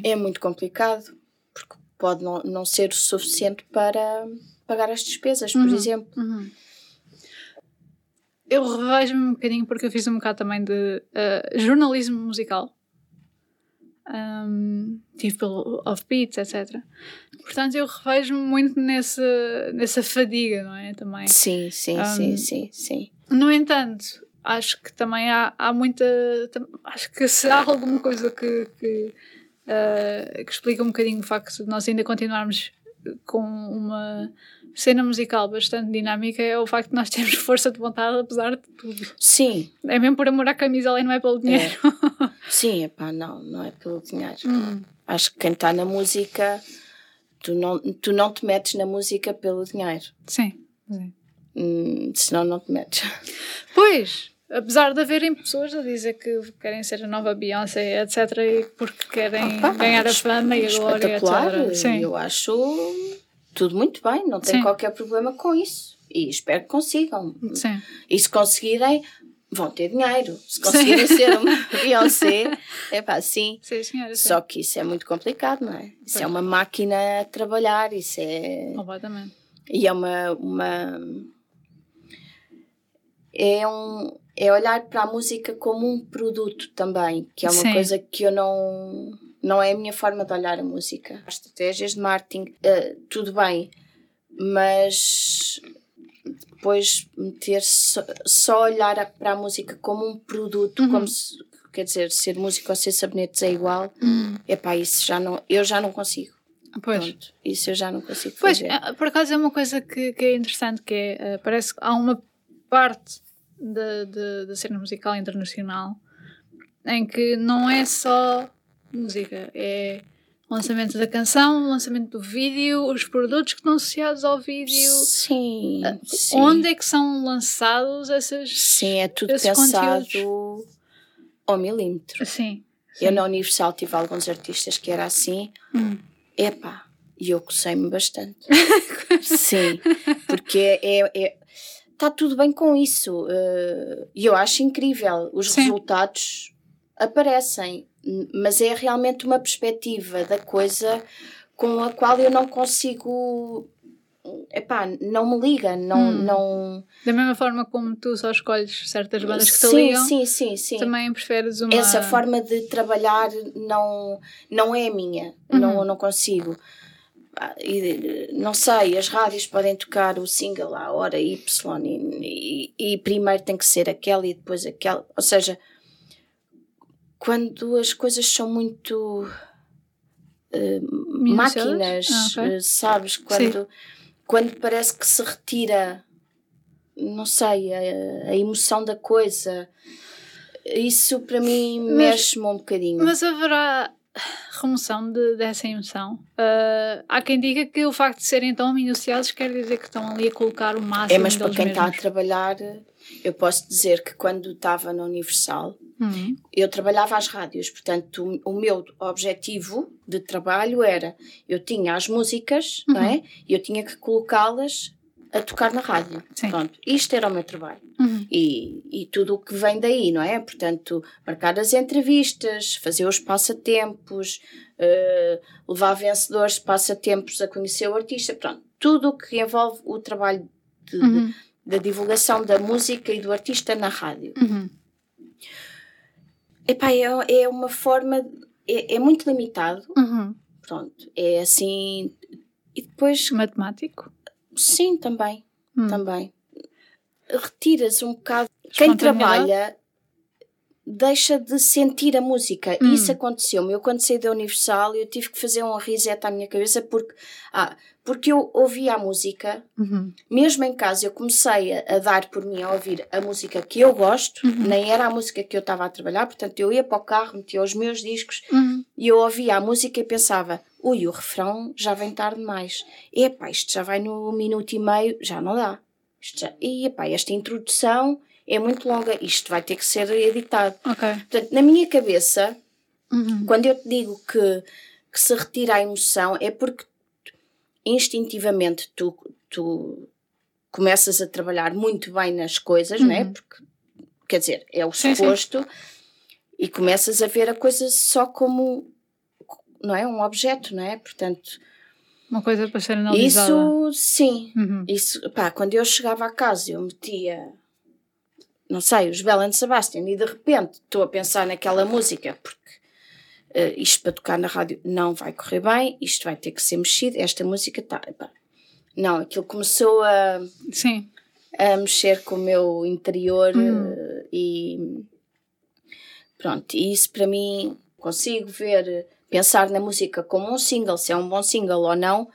É muito complicado porque pode não, não ser o suficiente para pagar as despesas, por uhum. exemplo. Eu revejo-me um bocadinho porque eu fiz um bocado também de uh, jornalismo musical. um, tive pelo offbeats, etc. Portanto, eu revejo-me muito nesse, nessa fadiga, não é? Também. Sim, sim, um, sim, sim, sim. No entanto, acho que também há, há muita. Acho que se há alguma coisa que, que, uh, que explica um bocadinho o facto de nós ainda continuarmos com uma cena musical bastante dinâmica é o facto de nós termos força de vontade apesar de tudo. Sim. É mesmo por amor à camisola e não é pelo dinheiro. É. Sim, epá, não, não é pelo dinheiro. Hum. Acho que quem está na música, tu não, tu não te metes na música pelo dinheiro. Sim. Sim. Hum, senão não te metes. Pois, apesar de haverem pessoas a dizer que querem ser a nova Beyoncé, etc., e porque querem Opa, ganhar a fama e a glória, etc. Sim. Eu acho tudo muito bem, não tenho Sim. qualquer problema com isso. E espero que consigam. Sim. E se conseguirem, vão ter dinheiro. Se conseguirem sim. ser uma Beyoncé, é pá, sim. sim senhora, sim. Só que isso é muito complicado, não é? Isso é uma máquina a trabalhar, isso é. Completamente. E é uma. uma... É um. É olhar para a música como um produto também, que é uma coisa que eu não não é a minha forma de olhar a música. As estratégias de marketing, uh, tudo bem, mas depois meter só, só olhar para a música como um produto, uhum. como se, quer dizer, ser músico ou ser sabonetes é igual, uhum. pá, isso já não, eu já não consigo. Pois. Pronto, isso eu já não consigo pois, fazer. Eh, por acaso é uma coisa que, que é interessante, que é, uh, parece que há uma parte da cena musical internacional em que não é só música. É o lançamento da canção, o lançamento do vídeo, os produtos que estão associados ao vídeo. Sim. Uh, sim. Onde é que são lançados essas Sim, é tudo pensado conteúdos? ao milímetro. Sim, sim, Eu na Universal tive alguns artistas que era assim. Hum. Epá, e eu cocei-me bastante. sim, porque é, é, está tudo bem com isso. Uh, e eu acho incrível. Os sim. resultados aparecem mas é realmente uma perspectiva da coisa com a qual eu não consigo epá, não me liga, não, hum. não... Da mesma forma como tu só escolhes certas bandas que sim, te ligam, sim, sim, sim. também preferes uma... Essa forma de trabalhar não, não é a minha, uhum. não, não consigo. Ah, não sei, as rádios podem tocar o single à hora Y e, e, e primeiro tem que ser aquela e depois aquela, ou seja, quando as coisas são muito uh, máquinas, ah, okay. uh, sabes? Quando, quando parece que se retira, não sei, a, a emoção da coisa. Isso para mim mexe-me um bocadinho. Mas haverá remoção de, dessa emoção. Uh, há quem diga que o facto de serem tão minuciosos quer dizer que estão ali a colocar o máximo. É, mas para quem mesmos. está a trabalhar, eu posso dizer que quando estava na Universal, Uhum. Eu trabalhava às rádios, portanto, o, o, meu objetivo de trabalho era: eu tinha as músicas, uhum. não é? E eu tinha que colocá-las a tocar na rádio. Sim. Pronto, isto era o meu trabalho. Uhum. E, e tudo o que vem daí, não é? Portanto, marcar as entrevistas, fazer os passatempos, uh, levar vencedores de passatempos a conhecer o artista, pronto, tudo o que envolve o trabalho de, uhum. de, da divulgação da música e do artista na rádio. Uhum. Epá, é, é uma forma. É, é muito limitado. Uhum. Pronto. É assim. E depois. Matemático? Sim, também. Hum. Também. Retiras um bocado. Quem trabalha deixa de sentir a música. Hum. Isso aconteceu-me. Eu, quando saí da Universal, eu tive que fazer um reset à minha cabeça porque, ah, porque eu ouvia a música, uhum. mesmo em casa, eu comecei a, a, dar por mim a ouvir a música que eu gosto, uhum. nem era a música que eu estava a trabalhar, portanto, eu ia para o carro, metia os meus discos uhum. e eu ouvia a música e pensava. Ui, o refrão já vem tarde demais. Epá, isto já vai no minuto e meio, já não dá. Isto já... E epá, esta introdução é muito longa, isto vai ter que ser editado. Okay. Portanto, na minha cabeça, uhum. quando eu te digo que, que se retira a emoção, é porque instintivamente tu, tu começas a trabalhar muito bem nas coisas, uhum. não é? Porque, quer dizer, é o suposto, sim, sim. e começas a ver a coisa só como, não é? Um objeto, não é? Portanto. Uma coisa para ser analisada. Isso, sim. Uhum. Isso, pá, quando eu chegava a casa, eu metia não sei, os Belen Sebastian, e de repente estou a pensar naquela música, porque uh, isto para tocar na rádio não vai correr bem, isto vai ter que ser mexido, esta música está. Não, aquilo começou a, Sim. a mexer com o meu interior hum. uh, e pronto, e isso para mim consigo ver, pensar na música como um single, se é um bom single ou não,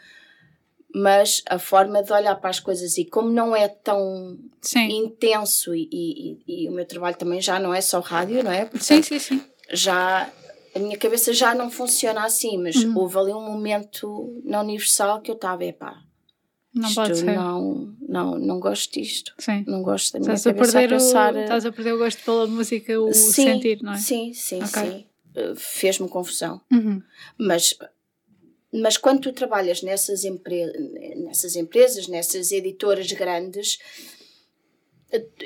mas a forma de olhar para as coisas e como não é tão sim. intenso e, e, e, o meu trabalho também já não é só rádio, não é? Portanto, sim, sim, sim. Já a minha cabeça já não funciona assim, mas uhum. houve ali um momento na Universal que eu estava, epá, não isto pode ser. Não, não, não gosto disto. Sim. Não gosto da minha estás cabeça a, perder a pensar... O, estás a perder o gosto pela música, o sim, sentir, não é? Sim, sim, okay. sim. Eh, fez-me confusão. Uhum. Mas, mas quando tu trabalhas nessas, empre... nessas empresas, nessas editoras grandes,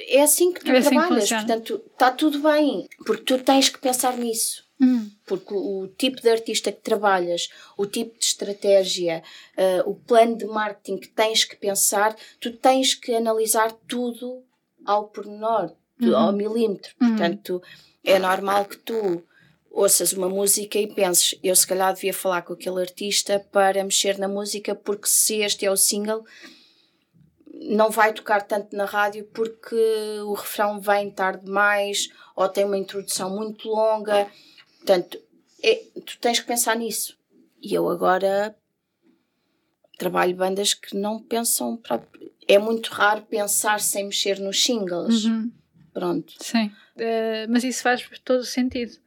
é assim que tu é assim trabalhas. Que Portanto, está tudo bem, porque tu tens que pensar nisso. Hum. Porque o, o, tipo de artista que trabalhas, o tipo de estratégia, uh, o plano de marketing que tens que pensar, tu tens que analisar tudo ao pormenor, uhum. ao milímetro. Uhum. Portanto, é normal que tu ouças uma música e penses, eu se calhar devia falar com aquele artista para mexer na música, porque se este é o single, não vai tocar tanto na rádio porque o refrão vem tarde demais ou tem uma introdução muito longa Portanto, é, tu tens que pensar nisso. E eu agora trabalho bandas que não pensam. Próprio. É muito raro pensar sem mexer nos singles. Uhum. Pronto. Sim. Uh, mas isso faz todo o sentido.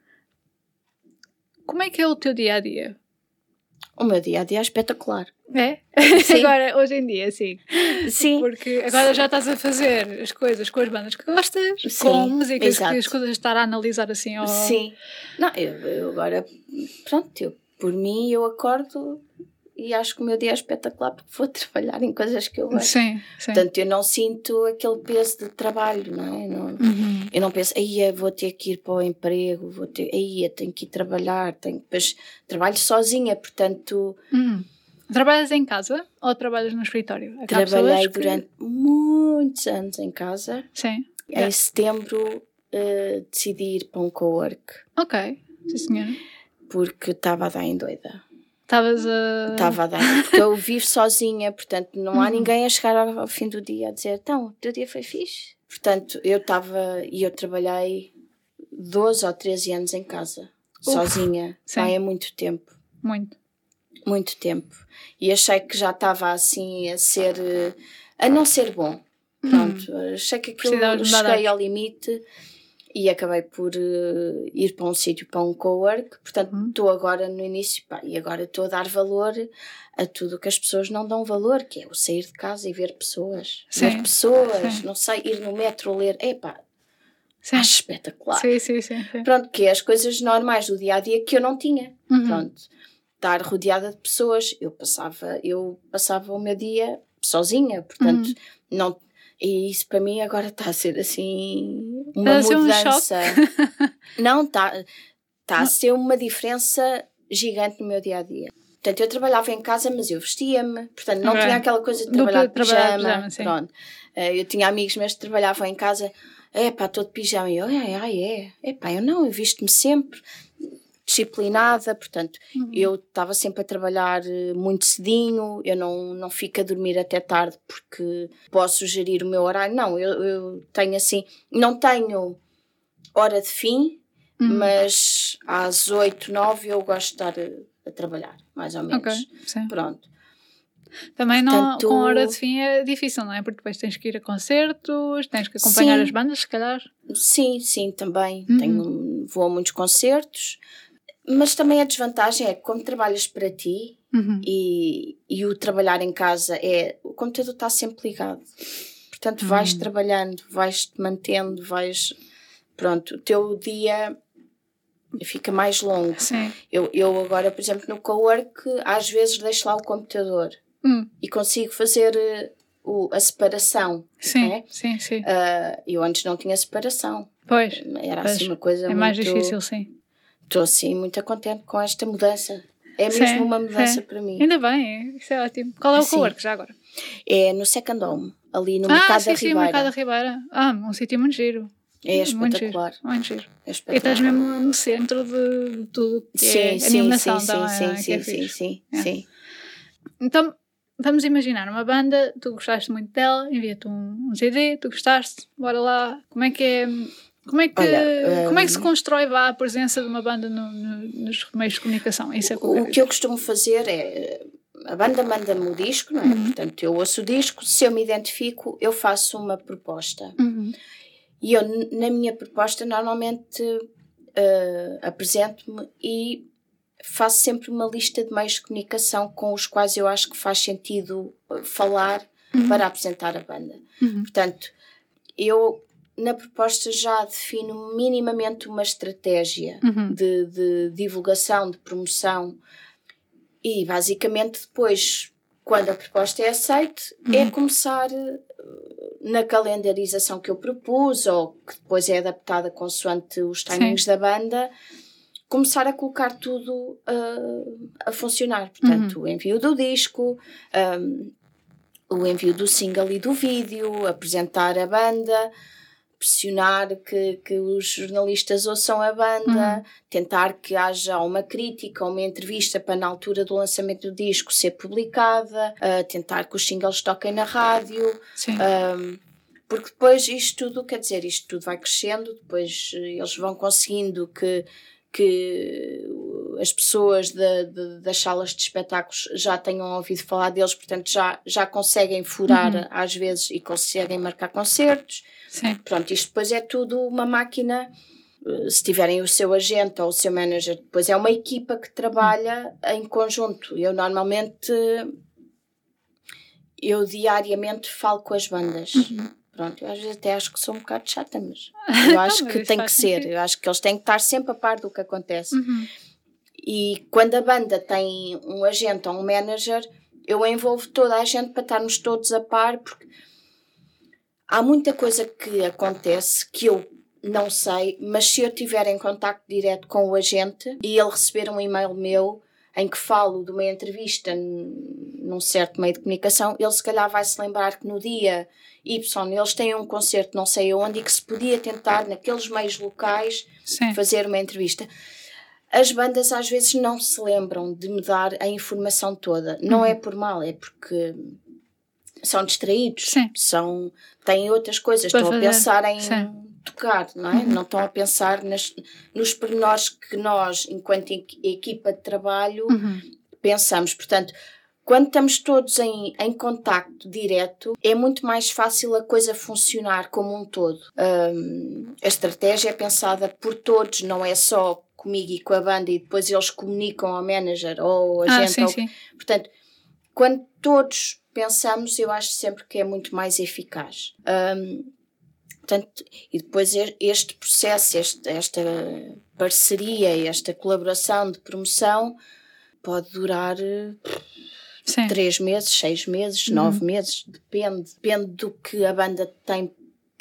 Como é que é o teu dia a dia? O meu dia a dia é espetacular. É? Sim. agora, hoje em dia, sim. Sim. Porque agora já estás a fazer as coisas com as bandas que gostas, sim, com músicas exato. que as coisas estar a analisar assim. Ou... Sim. Não, eu, eu agora, pronto, eu, por mim eu acordo e acho que o meu dia é espetacular porque vou trabalhar em coisas que eu gosto. Sim, sim. Portanto, eu não sinto aquele peso de trabalho, não é? Não, uhum. Eu não penso, aí vou ter que ir para o emprego, vou ter, aí tenho que ir trabalhar, tenho, depois trabalho sozinha, portanto. Uhum. Trabalhas em casa ou trabalhas no escritório? Trabalhei durante muitos anos em casa. Sim. Em yeah. setembro uh, decidi ir para um co-work. Ok, sim senhora. Porque estava a dar em doida. Estavas a. Estava a dar. Porque eu vivo sozinha, portanto não há uhum. ninguém a chegar ao, fim do dia a dizer então, o teu dia foi fixe. Portanto, eu estava e eu trabalhei 12 ou 13 anos em casa, Uf, sozinha. Sim. é muito tempo. Muito. Muito tempo. E achei que já estava assim a ser. a não ser bom. Uhum. Pronto, hum. achei que aquilo cheguei ao limite e acabei por uh, ir para um sítio, para um co-work. Portanto, uhum. estou agora no início pá, e agora estou a dar valor a tudo que as pessoas não dão valor, que é o sair de casa e ver pessoas. Sim. Ver pessoas, sim. não sei, ir no metro ler. Epá, sim. acho espetacular. Sim, sim, sim, sim, Pronto, que é as coisas normais do dia a dia que eu não tinha. Uhum. Pronto, estar rodeada de pessoas. Eu passava, eu passava o meu dia sozinha, portanto, uhum. não e isso para mim agora está a ser assim uma tá mudança. Um não, está tá a ser uma diferença gigante no meu dia a dia. Portanto, eu trabalhava em casa, mas eu vestia-me, portanto, não okay. tinha aquela coisa de trabalhar de pijama. pijama pronto. Eh, eu tinha amigos meus que trabalhavam em casa, é pá, estou de pijama. E eu, ai, ai, é, é pá, eu não, eu visto-me sempre disciplinada, portanto, uhum. eu estava sempre a trabalhar eh, muito cedinho, eu não, não fico a dormir até tarde porque posso gerir o meu horário. Não, eu, eu tenho assim, não tenho hora de fim, uhum. mas às 8, 9 eu gosto de estar a, a trabalhar, mais ou menos. Okay, Pronto. Também Portanto, não, com hora de fim é difícil, não é? Porque depois tens que ir a concertos, tens que acompanhar sim, as bandas, se calhar. Sim, sim, também. Uhum. Tenho, vou a muitos concertos. Mas também a desvantagem é que como trabalhas para ti uhum. e, e o trabalhar em casa é o computador está sempre ligado. Portanto, vais uhum. trabalhando, vais-te mantendo, vais. Pronto, o teu dia fica mais longo. Sim. Eu, eu agora, por exemplo, no cowork, às vezes deixo lá o computador uhum. e consigo fazer uh, o, a separação. Sim, é? sim, sim. Uh, eu antes não tinha separação. Pois. Era assim uma coisa é muito... mais difícil, sim estou assim muito contente com esta mudança. É mesmo sim, uma mudança sim. para mim. Ainda bem, isso é ótimo. Qual é o co-work já agora? É no Second Home, ali no ah, Mercado sim, da sim, Ribeira. Mercado da Ribeira. Ah, um sítio muito giro. É espetacular. Muito giro. É espetacular. E estás mesmo no centro de tudo que sim, é sim, animação sim, também. Sim, é, sim, é sim, sim, é. sim. Então, vamos imaginar uma banda, tu gostaste muito dela, envia-te um, um, CD, tu gostaste, bora lá. Como é que é. Como é que, Olha, como é que se hum, constrói vá, a presença de uma banda no, no, nos meios de comunicação? Isso é que o que eu costumo fazer é a banda manda-me o disco, não é? Uhum. Portanto, eu ouço o disco, se eu me identifico, eu faço uma proposta. Uhum. E eu, na minha proposta, normalmente uh, apresento-me e faço sempre uma lista de meios de comunicação com os quais eu acho que faz sentido eh, falar uhum. para apresentar a banda. Uhum. Portanto, eu na proposta já defino minimamente uma estratégia uhum. de, de divulgação, de promoção e basicamente depois, quando a proposta é aceita, é uhum. é começar eh, na calendarização que eu propus ou que depois é adaptada consoante os timings Sim. da banda, começar a colocar tudo uh, a funcionar. Portanto, uhum. o envio do disco, um, o envio do single e do vídeo, apresentar a banda, pressionar que, que os jornalistas ouçam a banda, uhum. tentar que haja uma crítica, uma entrevista para na altura do lançamento do disco ser publicada, uh, tentar que os singles toquem na rádio. Sim. Um, porque depois isto tudo, quer dizer, isto tudo vai crescendo, depois eles vão conseguindo que, que as pessoas de, de, das salas de espetáculos já tenham ouvido falar deles, portanto já, já conseguem furar uhum. às vezes e conseguem marcar concertos. Sim. Pronto, isto depois é tudo uma máquina. Eh, se tiverem o seu agente ou o seu manager, depois é uma equipa que trabalha uhum. em conjunto. Eu normalmente, eu diariamente falo com as bandas. Uhum. Pronto, eu às vezes até acho que sou um bocado chata, mas eu acho que tem que ser. Eu acho que eles têm que estar sempre a par do que acontece. Uhum. E quando a banda tem um agente ou um manager, eu envolvo toda a gente para estarmos todos a par, porque há muita coisa que acontece que eu não sei, mas se eu tiver em contacto direto com o agente e ele receber um e-mail meu em que falo de uma entrevista num certo meio de comunicação, ele se calhar vai se lembrar que no dia Y eles têm um concerto não sei onde e que se podia tentar naqueles meios locais Sim. fazer uma entrevista. As bandas às vezes não se lembram de me dar a informação toda. Não uhum. é por mal, é porque são distraídos, Sim. são têm outras coisas, Para estão fazer. a pensar em Sim. tocar, não é? Uhum. Não estão a pensar nas, nos pormenores que nós, enquanto equipa de trabalho, uhum. pensamos. Portanto, quando estamos todos em, em contacto direto, é muito mais fácil a coisa funcionar como um todo. Um, a estratégia é pensada por todos, não é só comigo e com a banda e depois eles comunicam ao manager ou a ah, gente. Sim, ou... Sim. Portanto, quando todos pensamos, eu acho sempre que é muito mais eficaz. Um, portanto, e depois este processo, este, esta parceria, esta colaboração de promoção pode durar Sim. três meses, seis meses, uhum. nove meses, depende. Depende do que a banda tem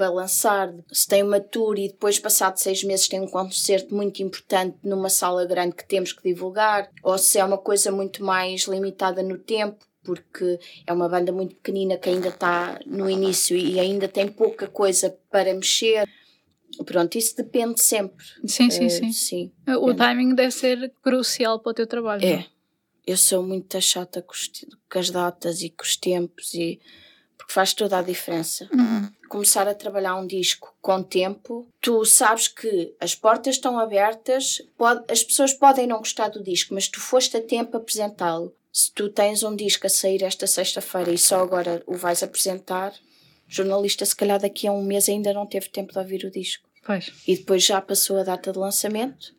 para lançar. Se tem uma tour e depois, passado seis meses, tem um concerto muito importante numa sala grande que temos que divulgar, ou se é uma coisa muito mais limitada no tempo, porque é uma banda muito pequenina que ainda está no início e ainda tem pouca coisa para mexer. Pronto, isso depende sempre. Sim, sim, uh, sim. sim o depende. timing deve ser crucial para o teu trabalho. É. Não? Eu sou muito chata com, os, com, as datas e com os tempos, e, porque faz toda a diferença. Uhum. Começar a trabalhar um disco com tempo, tu sabes que as portas estão abertas, pode, as pessoas podem não gostar do disco, mas tu foste a tempo apresentá-lo se tu tens um disco a sair esta sexta-feira e só agora o vais apresentar, jornalista, se calhar daqui a um mês ainda não teve tempo de ouvir o disco. Pois. E depois já passou a data de lançamento.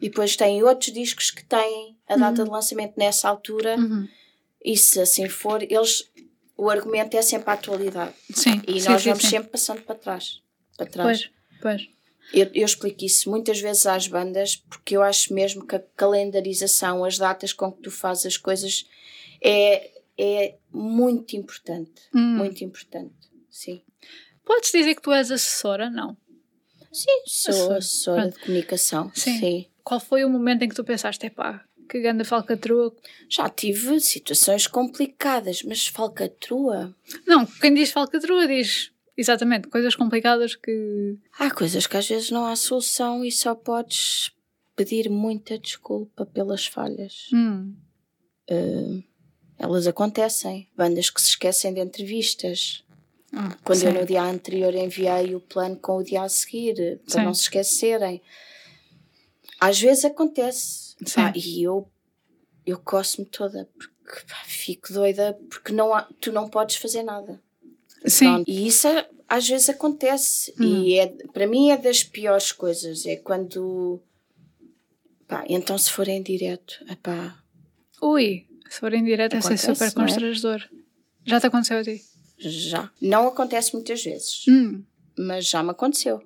E depois tem outros discos que têm a data uhum. de lançamento nessa altura. Uhum. E se assim for, eles. O argumento é sempre a atualidade. Sim. E sim, nós sim, vamos sim. sempre passando para trás. Para trás. Pois, pois. Eu, eu, explico isso muitas vezes às bandas porque eu acho mesmo que a calendarização, as datas com que tu fazes as coisas é, é muito importante. Hum. Muito importante, sim. Podes dizer que tu és assessora? Não. Sim, sou assessora de comunicação. Sim. sim. Qual foi o momento em que tu pensaste, epá, que grande falcatrua? Já tive situações complicadas, mas falcatrua? Não, quem diz falcatrua diz Exatamente, coisas complicadas que. Há coisas que às vezes não há solução e só podes pedir muita desculpa pelas falhas. Hum. Uh, elas acontecem. Bandas que se esquecem de entrevistas. Ah, Quando sim. eu no dia anterior enviei o plano com o dia a seguir, para Sim. não se esquecerem. Às vezes acontece. Pá, e eu, eu coço-me toda, porque pá, fico doida, porque não há, tu não podes fazer nada. Sim. E isso é- às vezes acontece. Hum. E é, para mim é das piores coisas. É quando. Pá, então se for em direto, epá, Ui, se for em direto, ser Acontece, super é? constrangedor. Já te aconteceu a ti? já. Não acontece muitas vezes, Hum. mas já me aconteceu.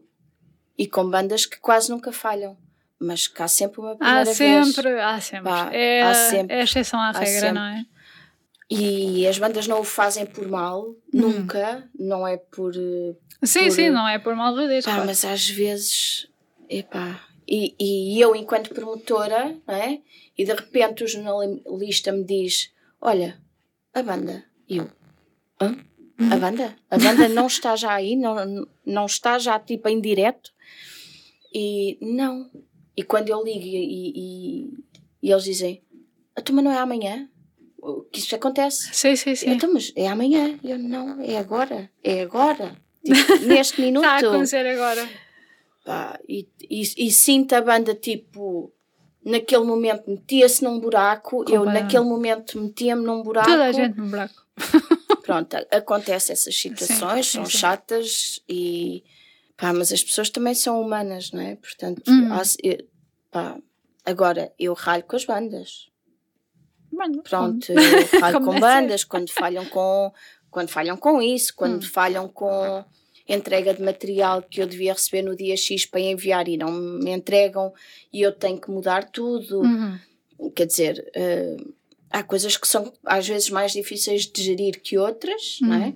E com bandas que quase nunca falham. Mas há sempre uma primeira Há vez. sempre, há sempre. Pá, é, há sempre. é a exceção à regra, não é? E as bandas não o fazem por mal, nunca. Não é por. eh, Sim, Por- sim, não é por malvadez. Pá, claro. mas às vezes, epá, e, e eu enquanto promotora, não é? E de repente o jornalista me diz, olha, a banda, e eu, hã? A banda? A banda não está já aí? Não, não está já tipo em direto? E não. E quando eu ligo e, e, e eles dizem, a turma não é amanhã? Que isso acontece? Sim, sim, sim. Então, mas é amanhã. Eu, não, é agora. É agora. Tipo, neste minuto. Está a acontecer agora. Pá, e, e, e sinto a banda tipo naquele momento metia-se num buraco, eu naquele momento metia-me num buraco. Toda a gente no buraco. Pronto, a- acontece essas situações, Sim, são sim. chatas e pá, mas as pessoas também são humanas, não é? Portanto, Uhum. há- eu- pá, agora eu ralho com as bandas. Mano, Pronto, eu ralho com bandas quando falham com quando falham com isso, quando Hum. falham com entrega de material que eu devia receber no dia X para enviar e não me entregam e eu tenho que mudar tudo. Uhum. Quer dizer, eh, há coisas que são às vezes mais difíceis de gerir que outras, não é?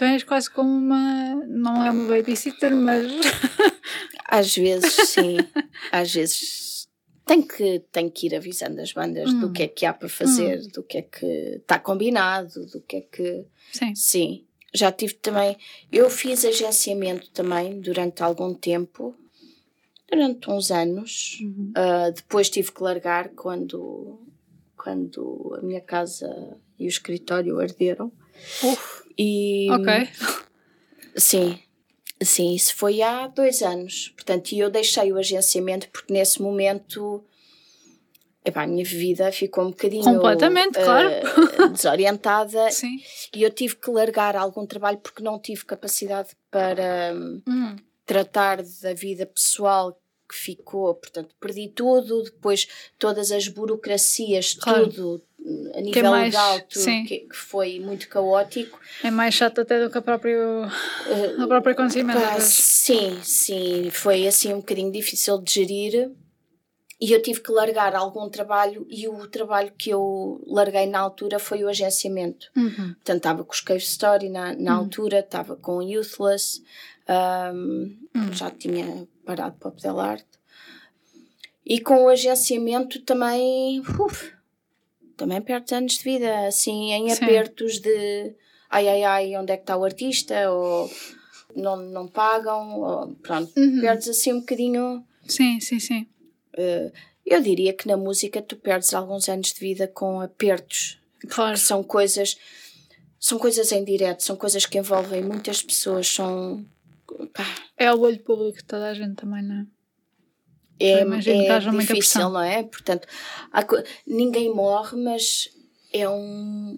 És quase como uma. Não é uma babysitter, mas. Às vezes, sim. às vezes tem que, tem que ir avisando as bandas do Hum. que é que há para fazer, do que é que está combinado, do que é que. Sim. Sim. Já tive também. Eu fiz agenciamento também durante algum tempo, durante uns anos. Uhum. Ah, depois tive que largar quando, quando a minha casa e o escritório arderam. Uf, E, ok. Sim, sim, isso foi há dois anos. Portanto, e eu deixei o agenciamento porque nesse momento epá, a minha vida ficou um bocadinho Completamente, eh, claro. desorientada Sim. e eu tive que largar algum trabalho porque não tive capacidade para hum, tratar da vida pessoal que ficou. Portanto, perdi tudo, depois todas as burocracias, Claro. tudo a nível mais- legal, que, que foi muito caótico. É mais chato até do que a próprio, Eh, o próprio acontecimento. Pá, às vezes. sim, sim, foi assim um bocadinho difícil de gerir e eu tive que largar algum trabalho e o trabalho que eu larguei na altura foi o agenciamento. Uhum. Portanto, estava com os Cave Story na, na Hum. altura, estava com o Youthless, ahm, Hum. já tinha parado para pedalar arte. E com o agenciamento também, uf, também perdes anos de vida, assim, em Sim. apertos de ai ai ai, onde é que está o artista, ou não, não pagam, ou, pronto, Uhum. perdes assim um bocadinho. Sim, sim, sim. eh, eu diria que na música tu perdes alguns anos de vida com apertos Claro. são coisas são coisas em direto, são coisas que envolvem muitas pessoas, são pá, É o olho público de toda a gente também, não é? É, é difícil, não é? Portanto, há ninguém morre, mas é um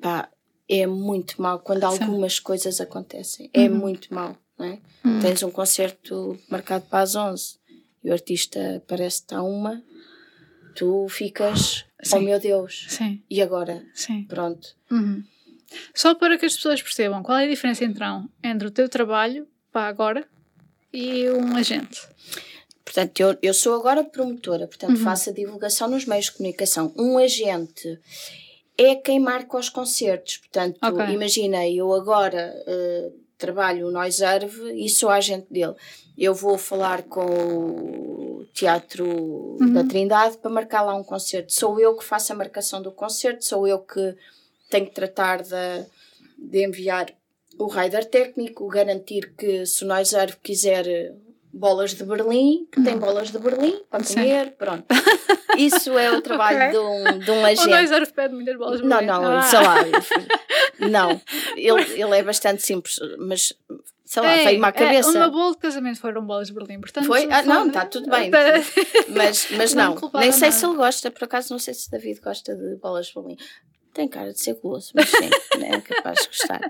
pá, é muito mal quando Sim. algumas coisas acontecem. É Uhum. muito mal, não é? Hum. Tens um concerto marcado para as 11 e o artista parece que está a uma, tu ficas, oh Sim. meu Deus, Sim, e agora? sim. Pronto. Uhum. Só para que as pessoas percebam qual é a diferença então entre o teu trabalho, para agora, e um agente. Portanto, eu, eu sou agora promotora, portanto, Uhum. faço a divulgação nos meios de comunicação. Um agente é quem marca os concertos. Portanto, Ok. imagina, eu agora eh, trabalho no Noiserve e sou agente dele. Eu vou falar com o Teatro Uhum. da Trindade para marcar lá um concerto. Sou eu que faço a marcação do concerto, sou eu que tenho que tratar de, de enviar o rider técnico, garantir que se o Noiser quiser bolas de Berlim, que tem uhum. bolas de Berlim para comer, Sim. pronto. Isso é o trabalho okay. de, um, de um agente. O Noiser pede muitas bolas de Berlim. Não, não, ah. sei lá. Não, ele, ele é bastante simples, mas sei lá, veio-me à cabeça. É, uma bola de casamento foram bolas de Berlim, portanto. Foi? Ah, não, está tudo bem. mas, mas não, não nem sei se ele gosta, por acaso não sei se David gosta de bolas de Berlim. Tem cara de ser goloso, mas sim, é capaz de gostar.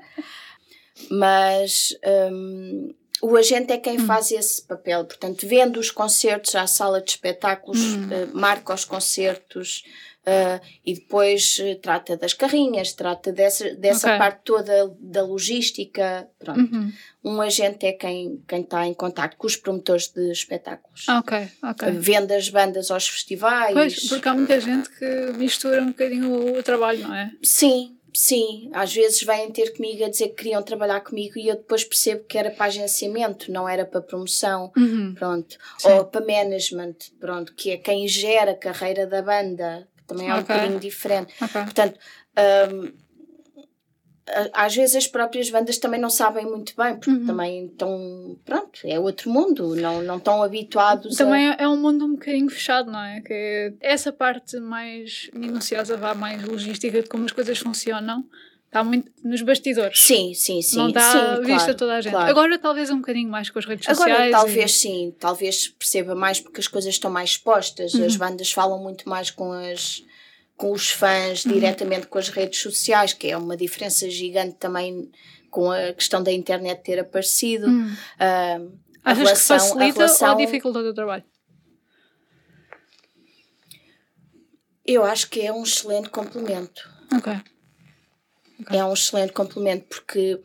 Mas hum, o agente é quem hum. faz esse papel, portanto, vendo os concertos à sala de espetáculos, hum. uh, marca os concertos, Uh, e depois uh, trata das carrinhas, trata dessa, dessa okay. parte toda da logística. Pronto. Uhum. Um agente é quem quem está em contato com os promotores de espetáculos. Ok, ok. Vende as bandas aos festivais. Pois, porque há muita gente que mistura um bocadinho o, o trabalho, não é? Sim, Sim, às vezes vêm ter comigo a dizer que queriam trabalhar comigo e eu depois percebo que era para agenciamento, não era para promoção, uhum. pronto. Sim. Ou para management, pronto, que é quem gera a carreira da banda, também é okay. um bocadinho diferente. Okay. Portanto, um, às vezes as próprias bandas também não sabem muito bem, porque uhum. também estão, pronto, é outro mundo, não, não estão habituados Também a... é um mundo um bocadinho fechado, não é? Que essa parte mais minuciosa, vá mais logística de como as coisas funcionam, está muito nos bastidores. Sim, sim, sim. Não está sim, vista claro, toda a gente. Claro. Agora talvez um bocadinho mais com as redes Agora, sociais. Agora talvez e... sim, talvez perceba mais porque as coisas estão mais expostas, uhum. as bandas falam muito mais com as com os fãs uhum. diretamente com as redes sociais, que é uma diferença gigante também com a questão da internet ter aparecido. Uhum. Uh, a Achas relação, que facilita a relação... ou dificulta o trabalho? Eu acho que é um excelente complemento. Ok. okay. É um excelente complemento porque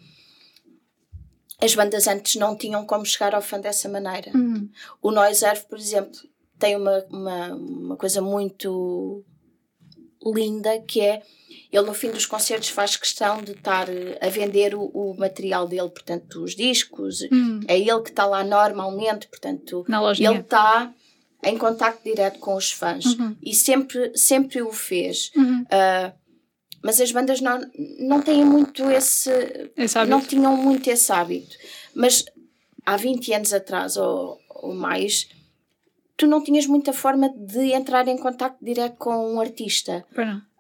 as bandas antes não tinham como chegar ao fã dessa maneira. Uhum. O Noise Earth, por exemplo, tem uma, uma, uma coisa muito linda que é ele no fim dos concertos faz questão de estar eh, a vender o, o material dele, portanto os discos, hum. é ele que está lá normalmente, portanto ele está em contato direto com os fãs uhum. e sempre, sempre o fez. Uhum. Uh, mas as bandas não, não têm muito esse, esse não tinham muito esse hábito. Mas há 20 anos atrás ou, ou mais, tu não tinhas muita forma de entrar em contato direto com um artista.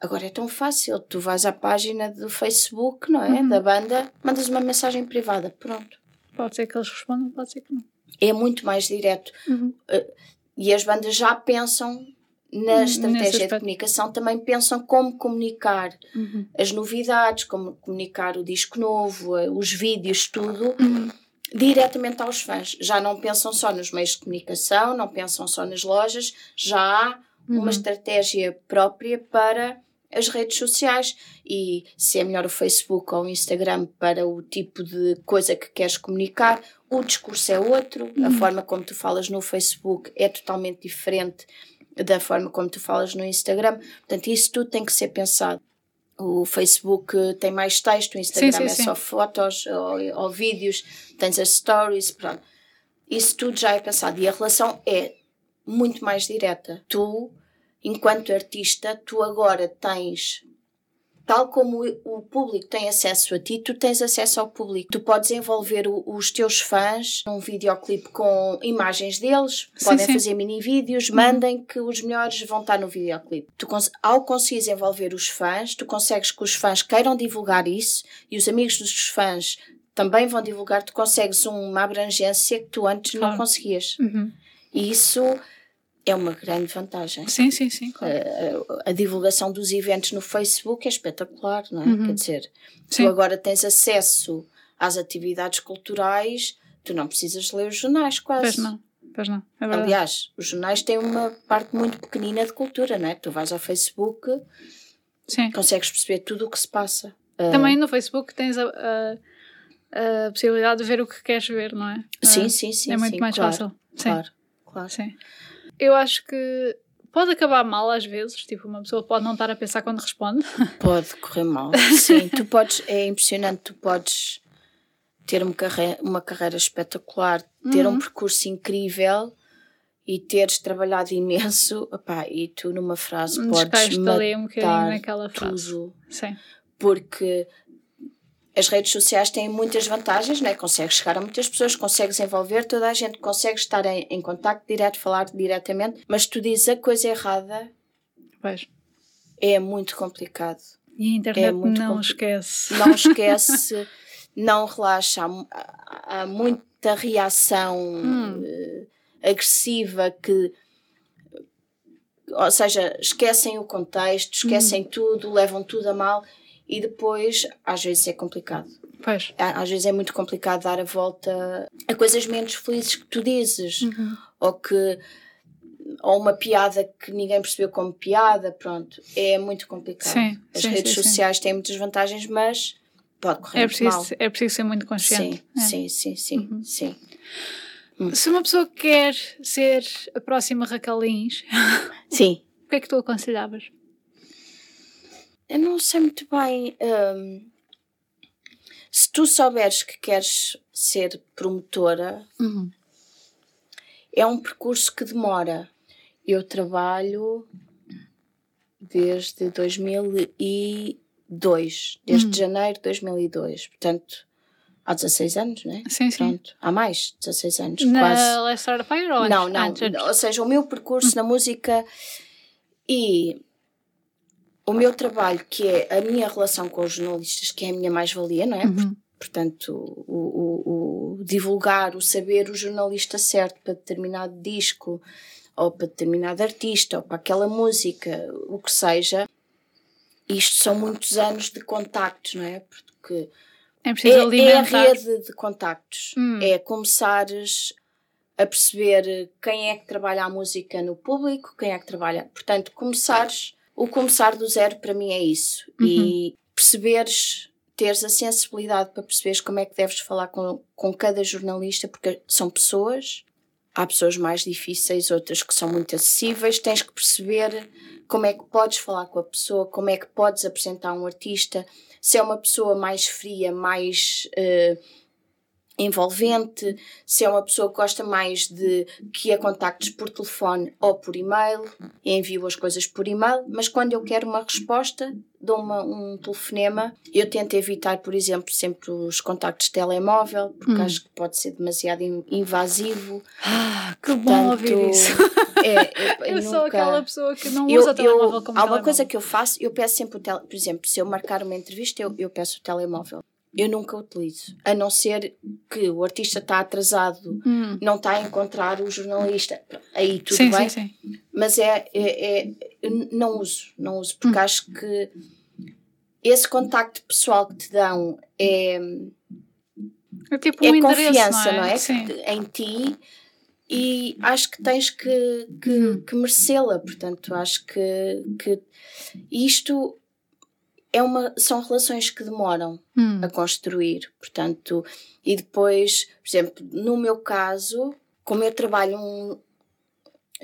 Agora é tão fácil. Tu vais à página do Facebook, não é? Uhum. Da banda, mandas uma mensagem privada. Pronto. Pode ser que eles respondam, pode ser que não. É muito mais direto. Uhum. Uh, e as bandas já pensam na uhum. estratégia de comunicação, também pensam como comunicar uhum. as novidades, como comunicar o disco novo, eh, os vídeos, tudo uhum diretamente aos fãs. Já não pensam só nos meios de comunicação, não pensam só nas lojas, já há uma uhum. estratégia própria para as redes sociais e se é melhor o Facebook ou o Instagram para o tipo de coisa que queres comunicar, o discurso é outro, uhum. a forma como tu falas no Facebook é totalmente diferente da forma como tu falas no Instagram. Portanto, isso tudo tem que ser pensado. O Facebook tem mais texto, o Instagram sim, sim, é sim. só fotos ou, ou, vídeos, tens as stories, pronto. Isso tudo já é pensado e a relação é muito mais direta. Tu, enquanto artista, tu agora tens tal como o público tem acesso a ti, tu tens acesso ao público. Tu podes envolver o, os teus fãs num videoclipe com imagens deles, sim, podem sim. fazer mini vídeos, uhum. mandem que os melhores vão estar no videoclipe. Tu, ao conseguires envolver os fãs, tu consegues que os fãs queiram divulgar isso e os amigos dos fãs também vão divulgar, tu consegues uma abrangência que tu antes claro. não conseguias. Uhum. E isso é uma grande vantagem. Sim, sim, sim. Claro. A, a, divulgação dos eventos no Facebook é espetacular, não é? Uhum. Quer dizer, sim. tu agora tens acesso às atividades culturais, tu não precisas ler os jornais quase. Pois não. Pois não. É Aliás, os jornais têm uma parte muito pequenina de cultura, não é? Tu vais ao Facebook, sim. consegues perceber tudo o que se passa. Ah, Também no Facebook tens a, a, a, possibilidade de ver o que queres ver, não é? Sim, sim, sim. É muito sim, mais claro, fácil. Claro, sim. claro. Sim eu acho que pode acabar mal às vezes, tipo, uma pessoa pode não estar a pensar quando responde. Pode correr mal, sim. tu podes, é impressionante, tu podes ter uma carreira, uma carreira espetacular, ter uhum. um percurso incrível e teres trabalhado imenso, opá, e tu numa frase um podes matar um naquela frase. tudo. Sim. Porque as redes sociais têm muitas vantagens, né? consegues chegar a muitas pessoas, consegues envolver toda a gente, consegues estar em, em contato direto, falar diretamente, mas tu dizes a coisa errada, pois. é muito complicado. E a internet é não esquece. Não esquece, não relaxa. Há, há muita reação hum. uh, agressiva que ou seja, esquecem o contexto, esquecem hum. tudo, levam tudo a mal e depois às vezes é complicado. Pois. Às vezes é muito complicado dar a volta a coisas menos felizes que tu dizes uhum. ou que ou uma piada que ninguém percebeu como piada, pronto, é muito complicado. Sim, As sim, redes sim, sociais têm muitas vantagens, mas pode correr é preciso, mal. É preciso ser muito consciente. Sim, é. sim, sim, sim, uhum. sim. Se uma pessoa quer ser a próxima Raquel Lins, sim. o que é que tu aconselhavas? Eu não sei muito bem. Um, se tu souberes que queres ser promotora, uhum. é um percurso que demora. Eu trabalho desde 2002, desde uhum. janeiro de 2002, portanto, há 16 anos, não é? Sim, sim. Pronto, há mais, 16 anos, na quase. Lester Fire ou Não, não, antes? ou seja, o meu percurso uhum. na música e o meu trabalho, que é a minha relação com os jornalistas, que é a minha mais-valia, não é? Uhum. Portanto, o, o, o, divulgar, o saber o jornalista certo para determinado disco, ou para determinado artista, ou para aquela música, o que seja, isto são muitos anos de contactos, não é? Porque é, preciso é, alimentar. é a rede de contactos. Hum. É começares a perceber quem é que trabalha a música no público, quem é que trabalha. Portanto, começares o começar do zero para mim é isso. Uhum. E perceberes, teres a sensibilidade para perceberes como é que deves falar com, com cada jornalista, porque são pessoas, há pessoas mais difíceis, outras que são muito acessíveis, tens que perceber como é que podes falar com a pessoa, como é que podes apresentar um artista, se é uma pessoa mais fria, mais. Uh, envolvente, se é uma pessoa que gosta mais de que a contactos por telefone ou por e-mail, envio as coisas por e-mail, mas quando eu quero uma resposta, dou uma, um telefonema. Eu tento evitar, por exemplo, sempre os contactos de telemóvel, porque hum. acho que pode ser demasiado invasivo. Ah, que Portanto, bom ouvir isso. É, eu, eu, eu sou aquela pessoa que não eu, usa telemóvel como Há uma coisa que eu faço, eu peço sempre o telemóvel. Por exemplo, se eu marcar uma entrevista, eu, eu peço o telemóvel eu nunca utilizo. A não ser que o artista está atrasado, hum. não está a encontrar o jornalista. Aí tudo sim, bem. Sim, sim. Mas é, é, é, não uso, não uso, porque hum. acho que esse contacto pessoal que te dão é. É tipo um é confiança, não é? Não é? Em ti e acho que tens que, que, hum. que merecê-la. Portanto, acho que, que isto é uma, são relações que demoram hum. a construir, portanto, e depois, por exemplo, no meu caso, como eu trabalho um,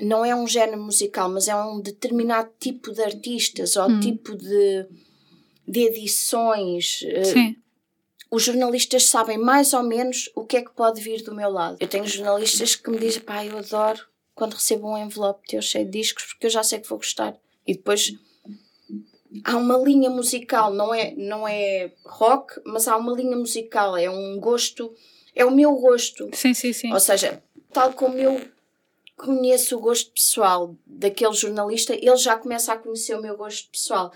não é um género musical, mas é um determinado tipo de artistas ou hum. tipo de, de edições. Eh, Sim. Os jornalistas sabem mais ou menos o que é que pode vir do meu lado. Eu tenho jornalistas que me dizem, pá, eu adoro quando recebo um envelope teu cheio de discos porque eu já sei que vou gostar. E depois há uma linha musical, não é, não é rock, mas há uma linha musical, é um gosto, é o meu gosto. Sim, sim, sim. Ou seja, tal como eu conheço o gosto pessoal daquele jornalista, ele já começa a conhecer o meu gosto pessoal.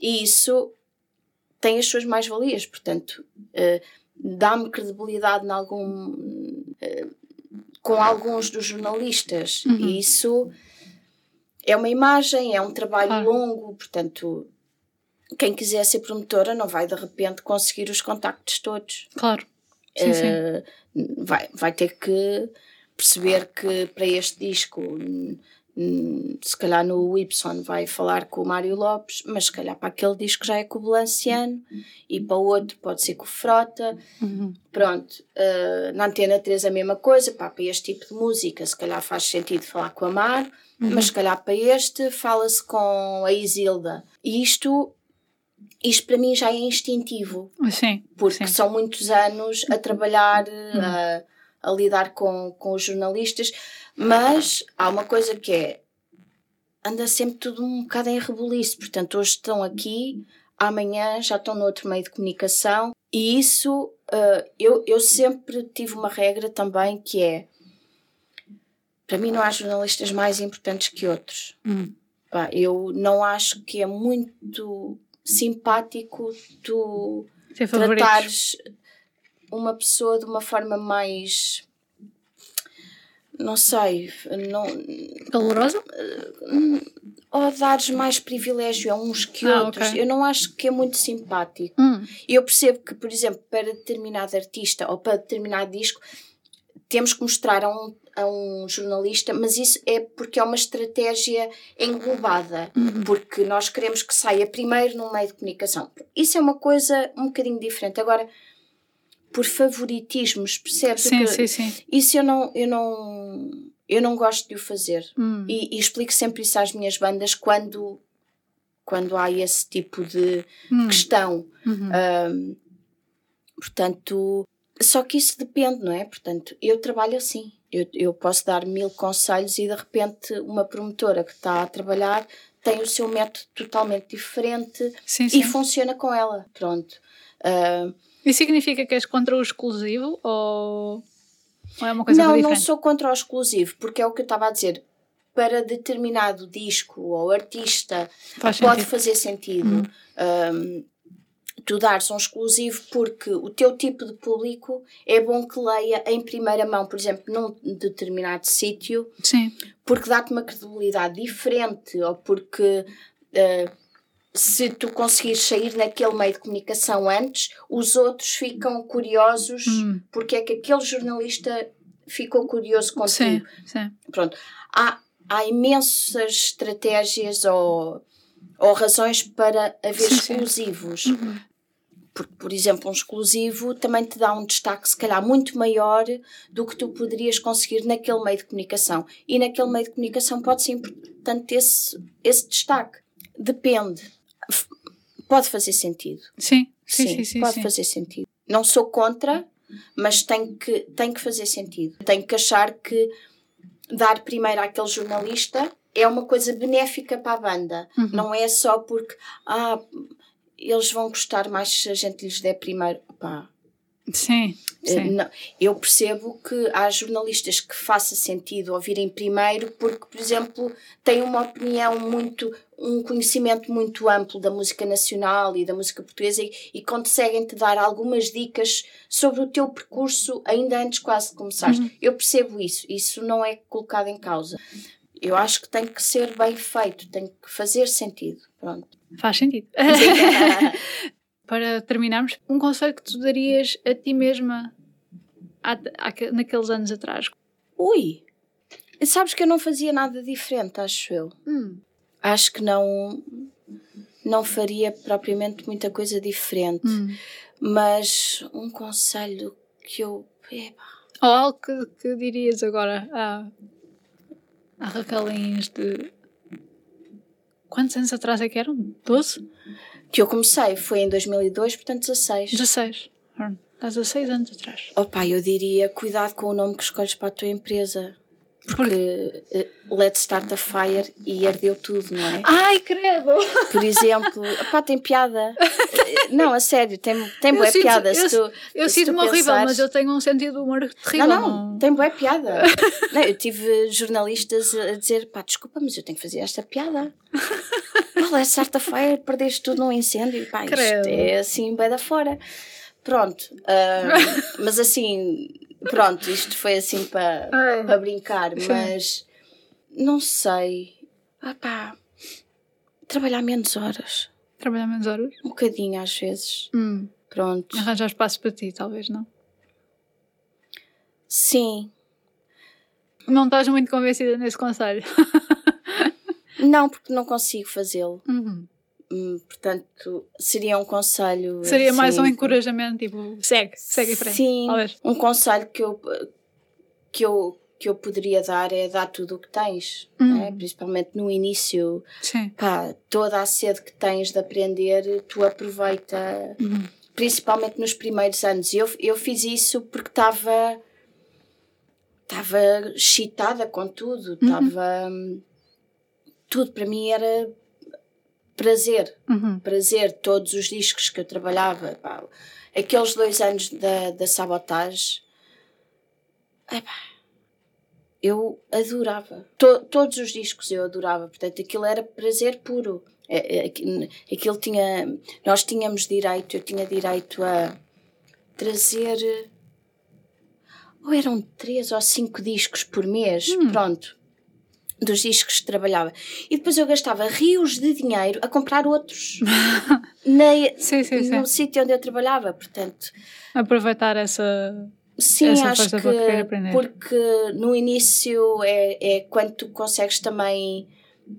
E isso tem as suas mais-valias, portanto, uh, dá-me credibilidade em algum, uh, com alguns dos jornalistas. Uhum. E isso é uma imagem, é um trabalho longo, portanto, quem quiser ser promotora não vai de repente conseguir os contactos todos. Claro. Sim, uh, sim. Vai, vai ter que perceber que para este disco, se calhar no Y vai falar com o Mário Lopes, mas se calhar para aquele disco já é com o Balanciano e para o outro pode ser com o Frota. Uhum. Pronto, uh, na Antena 3 a mesma coisa, pá, para este tipo de música, se calhar faz sentido falar com a Mar Uhum. Mas se calhar para este fala-se com a Isilda. E isto, isto para mim já é instintivo. Sim. Porque sim. são muitos anos a trabalhar, uhum. a, a lidar com, com os jornalistas. Mas há uma coisa que é anda sempre tudo um bocado em rebuliço. Portanto, hoje estão aqui, amanhã já estão no outro meio de comunicação. E isso, uh, eu, eu sempre tive uma regra também que é para mim não há jornalistas mais importantes que outros. Hum. Pá, eu não acho que é muito simpático tu tratares uma pessoa de uma forma mais não sei, não calorosa ou dares mais privilégio a uns que ah, outros. Okay. Eu não acho que é muito simpático. Hum. Eu percebo que, por exemplo, para determinado artista ou para determinado disco, temos que mostrar a um, a um jornalista, mas isso é porque é uma estratégia englobada, uhum. porque nós queremos que saia primeiro no meio de comunicação. Isso é uma coisa um bocadinho diferente. Agora, por favoritismos, percebes? Sim, sim, sim. Isso eu não, eu não, eu não gosto de o fazer. Hum. E, e, explico sempre isso às minhas bandas quando, quando há esse tipo de hum. questão. Uhum. Um, portanto, só que isso depende, não é? Portanto, eu trabalho assim. Eu, eu posso dar mil conselhos e de repente uma promotora que está a trabalhar tem o seu método totalmente diferente sim, sim. e funciona com ela. Pronto. Uh, isso significa que és contra o exclusivo ou, ou é uma coisa Não, não sou contra o exclusivo, porque é o que eu estava a dizer. Para determinado disco ou artista Faz pode sentido. fazer sentido. Hum. Um, tu dares um exclusivo porque o teu tipo de público é bom que leia em primeira mão, por exemplo, num determinado sítio, porque dá-te uma credibilidade diferente ou porque uh, se tu conseguires sair naquele meio de comunicação antes, os outros ficam curiosos hum. porque é que aquele jornalista ficou curioso contigo. Sim, sim. Pronto. Há, há imensas estratégias ou, ou razões para haver sim, exclusivos. Uhum. Porque, por exemplo, um exclusivo também te dá um destaque, se calhar, muito maior do que tu poderias conseguir naquele meio de comunicação. E naquele meio de comunicação pode ser importante esse, esse destaque. Depende pode fazer sentido. Sim, sim, sim, sim, sim pode sim. fazer sentido. Não sou contra, mas tem que, tem que fazer sentido. Tenho que achar que dar primeiro àquele jornalista é uma coisa benéfica para a banda. Uhum. Não é só porque ah, eles vão gostar mais se a gente lhes der primeiro. Pá, Sim, eh, sim. Não, eu percebo que há jornalistas que faça sentido ouvirem primeiro porque, por exemplo, têm uma opinião muito, um conhecimento muito amplo da música nacional e da música portuguesa e, e conseguem te dar algumas dicas sobre o teu percurso ainda antes quase de começares. Uhum. Eu percebo isso, isso não é colocado em causa. Eu acho que tem que ser bem feito, tem que fazer sentido. Pronto. Faz sentido. para terminarmos, um conselho que tu darias a ti mesma há, há, naqueles anos atrás? Ui! Sabes que eu não fazia nada diferente, acho eu. Hum. Acho que não não faria propriamente muita coisa diferente. Hum. Mas um conselho que eu. Eba. Ou algo que, que dirias agora a, a Raquelins de. Quantos anos atrás é que eram? 12? que eu comecei foi em 2002, portanto 16. 16. Há 16 anos atrás. Opa, eu diria cuidado com o nome que escolhes para a tua empresa. Porque uh, Let's Start a Fire e ardeu tudo, não é? Ai, credo! Por exemplo, pá, tem piada. não, a sério, tem, tem boa sinto, piada. Eu, se tu, eu sinto-me horrível, mas eu tenho um sentido de humor terrível. Não, não, não. tem boa piada. não, eu tive jornalistas a dizer, pá, desculpa, mas eu tenho que fazer esta piada. Olha, certa-feira perdeste tudo num incêndio. Pá, isto é assim, bem da fora. Pronto. Uh, mas assim, pronto, isto foi assim para pa brincar, mas não sei. Ah pá, trabalhar menos horas. Trabalhar menos horas? Um bocadinho às vezes. Hum. Pronto. Arranjar espaço para ti, talvez, não? Sim. Não estás muito convencida nesse conselho? Não, porque não consigo fazê-lo. Uhum. Hum, portanto, seria um conselho. Seria assim, mais um encorajamento, tipo, segue, segue em frente. Sim, talvez. um conselho que eu, que, eu, que eu poderia dar é dar tudo o que tens, uhum. é? principalmente no início. Sim. Pá, toda a sede que tens de aprender, tu aproveita, uhum. principalmente nos primeiros anos. Eu, eu fiz isso porque estava. Estava excitada com tudo, estava. Uhum tudo para mim era prazer. Uhum. Prazer, todos os discos que eu trabalhava. Pá, aqueles dois anos da, da sabotagem. eu adorava. To, todos os discos eu adorava. Portanto, aquilo era prazer puro. É, é, aquilo tinha. Nós tínhamos direito, eu tinha direito a trazer. Ou eram três ou cinco discos por mês. Hum. Pronto dos discos que trabalhava. E depois eu gastava rios de dinheiro a comprar outros na, sim, sim, no sítio onde eu trabalhava. Portanto, aproveitar essa. Sim, essa acho que porque no início é, é quando tu consegues também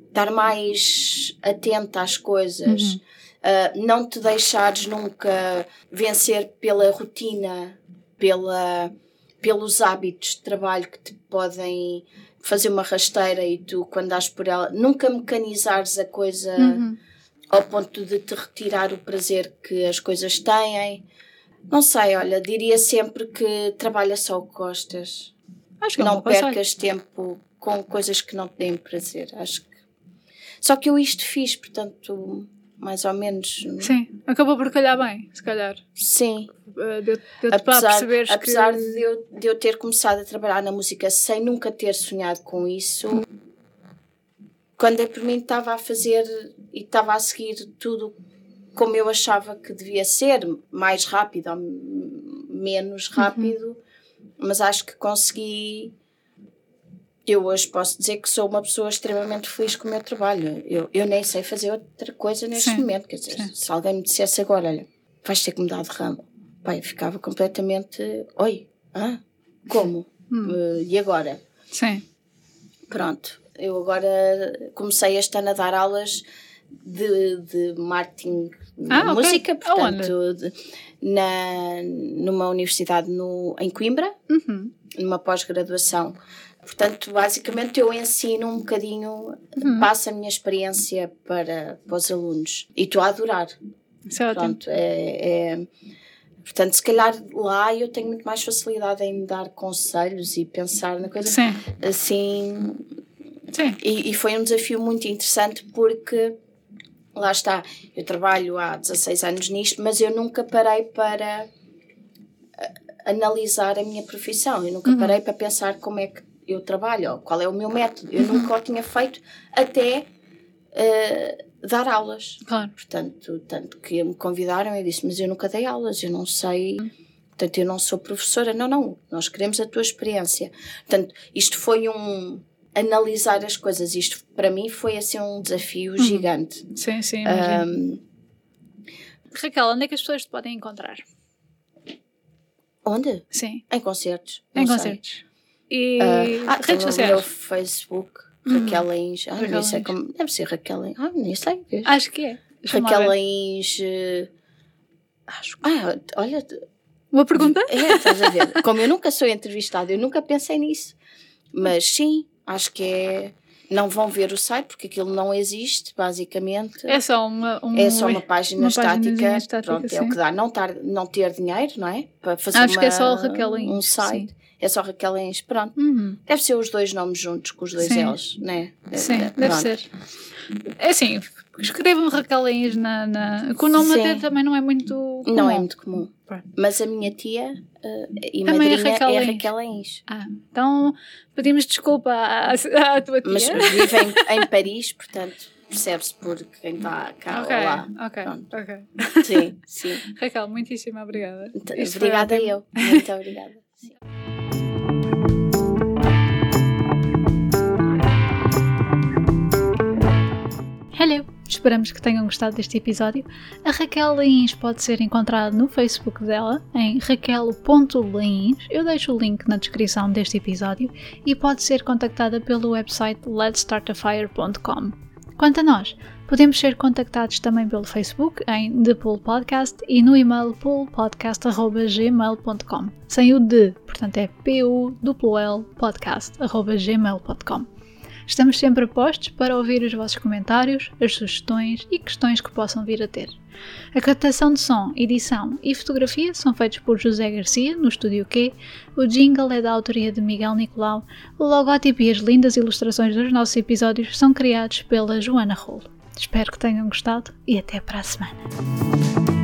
estar mais atenta às coisas, uhum. uh, não te deixares nunca vencer pela rotina, pela, pelos hábitos de trabalho que te podem fazer uma rasteira e tu, quando dás por ela, nunca mecanizares a coisa uhum. ao ponto de te retirar o prazer que as coisas têm. Não sei, olha, diria sempre que trabalha só o que gostas. Acho que é não percas tempo com coisas que não te deem prazer. Acho que. Só que eu isto fiz, portanto, mais ou menos. Sim, acabou por calhar bem, se calhar. Sim. Uh, deu, deu apesar apesar que... de, eu, de eu ter começado a trabalhar na música sem nunca ter sonhado com isso, quando eu por mim estava a fazer e estava a seguir tudo como eu achava que devia ser, mais rápido ou menos rápido, uhum. mas acho que consegui eu hoje posso dizer que sou uma pessoa extremamente feliz com o meu trabalho. Eu, eu nem sei fazer outra coisa neste Sim. momento. Quer dizer, Sim. se alguém me dissesse agora, olha, vais ter que mudar de ramo. Pai, ficava completamente. Oi, ah, como? Hum. Uh, e agora? Sim. Pronto, eu agora comecei este ano a dar aulas de, de marketing ah, okay. música, portanto, de, na, numa universidade no, em Coimbra, uhum. numa pós-graduação Portanto, basicamente eu ensino um bocadinho, uhum. passo a minha experiência para, para os alunos e estou a adorar. Isso é Pronto, é, é, portanto, se calhar lá eu tenho muito mais facilidade em dar conselhos e pensar na coisa Sim. assim. Sim. E, e foi um desafio muito interessante porque lá está, eu trabalho há 16 anos nisto, mas eu nunca parei para analisar a minha profissão, eu nunca uhum. parei para pensar como é que eu trabalho, qual é o meu método. Eu nunca o tinha feito até uh, dar aulas. Claro. Portanto, tanto que me convidaram e disse, mas eu nunca dei aulas, eu não sei. Portanto, eu não sou professora. Não, não, nós queremos a tua experiência. Portanto, isto foi um analisar as coisas. Isto para mim foi assim um desafio uhum. gigante. Sim, sim. Um, Raquel, onde é que as pessoas te podem encontrar? Onde? Sim. Em concertos. Em concertos. E uh, ah, redes sociais? meu Facebook. Raquel Lins. Ah, nem sei como. Deve ser Raquel Lins. Ah, nem sei. Vês? Acho que é. Raquel Lins. Uh, acho. Ah, olha. Uma pergunta? É, estás a ver. Como eu nunca sou entrevistada, eu nunca pensei nisso. Mas sim, acho que é. Não vão ver o site porque aquilo não existe, basicamente. É só uma, um, é só uma página uma estática. estática pronto, sim. é o que dá. Não, tar, não ter dinheiro, não é? Para fazer Acho uma, que é só Raquel Lins, um site. Sim é só Raquel Lins, pronto. Uhum. Deve ser os dois nomes juntos, com os dois Sim. L's, né? Sim, deve, deve ser. É assim, escrevam Raquel Lins na, na. Com o nome Sim. até também não é muito comum. Não é muito comum. Mas a minha tia uh, e também madrinha é Raquel, é Raquel Lins. Ah, então pedimos desculpa à, à tua tia. Mas vive em, em Paris, portanto percebe-se por quem está cá okay, ou lá. Ok, Pronto. ok. Sim, sim. Raquel, muitíssimo obrigada. Obrigada eu. Muito obrigada. Sim. Hello! Esperamos que tenham gostado deste episódio. A Raquel Lins pode ser encontrada no Facebook dela, em raquel.lins. Eu deixo o link na descrição deste episódio e pode ser contactada pelo website letstartafire.com. Quanto a nós, podemos ser contactados também pelo Facebook em The Pool Podcast e no e-mail poolpodcast.gmail.com sem o D, portanto é p u l podcast.gmail.com Estamos sempre a postos para ouvir os vossos comentários, as sugestões e questões que possam vir a ter. A captação de som, edição e fotografia são feitos por José Garcia, no Estúdio Q, o jingle é da autoria de Miguel Nicolau, o logótipo e as lindas ilustrações dos nossos episódios são criados pela Joana Rolo. Espero que tenham gostado e até para a semana.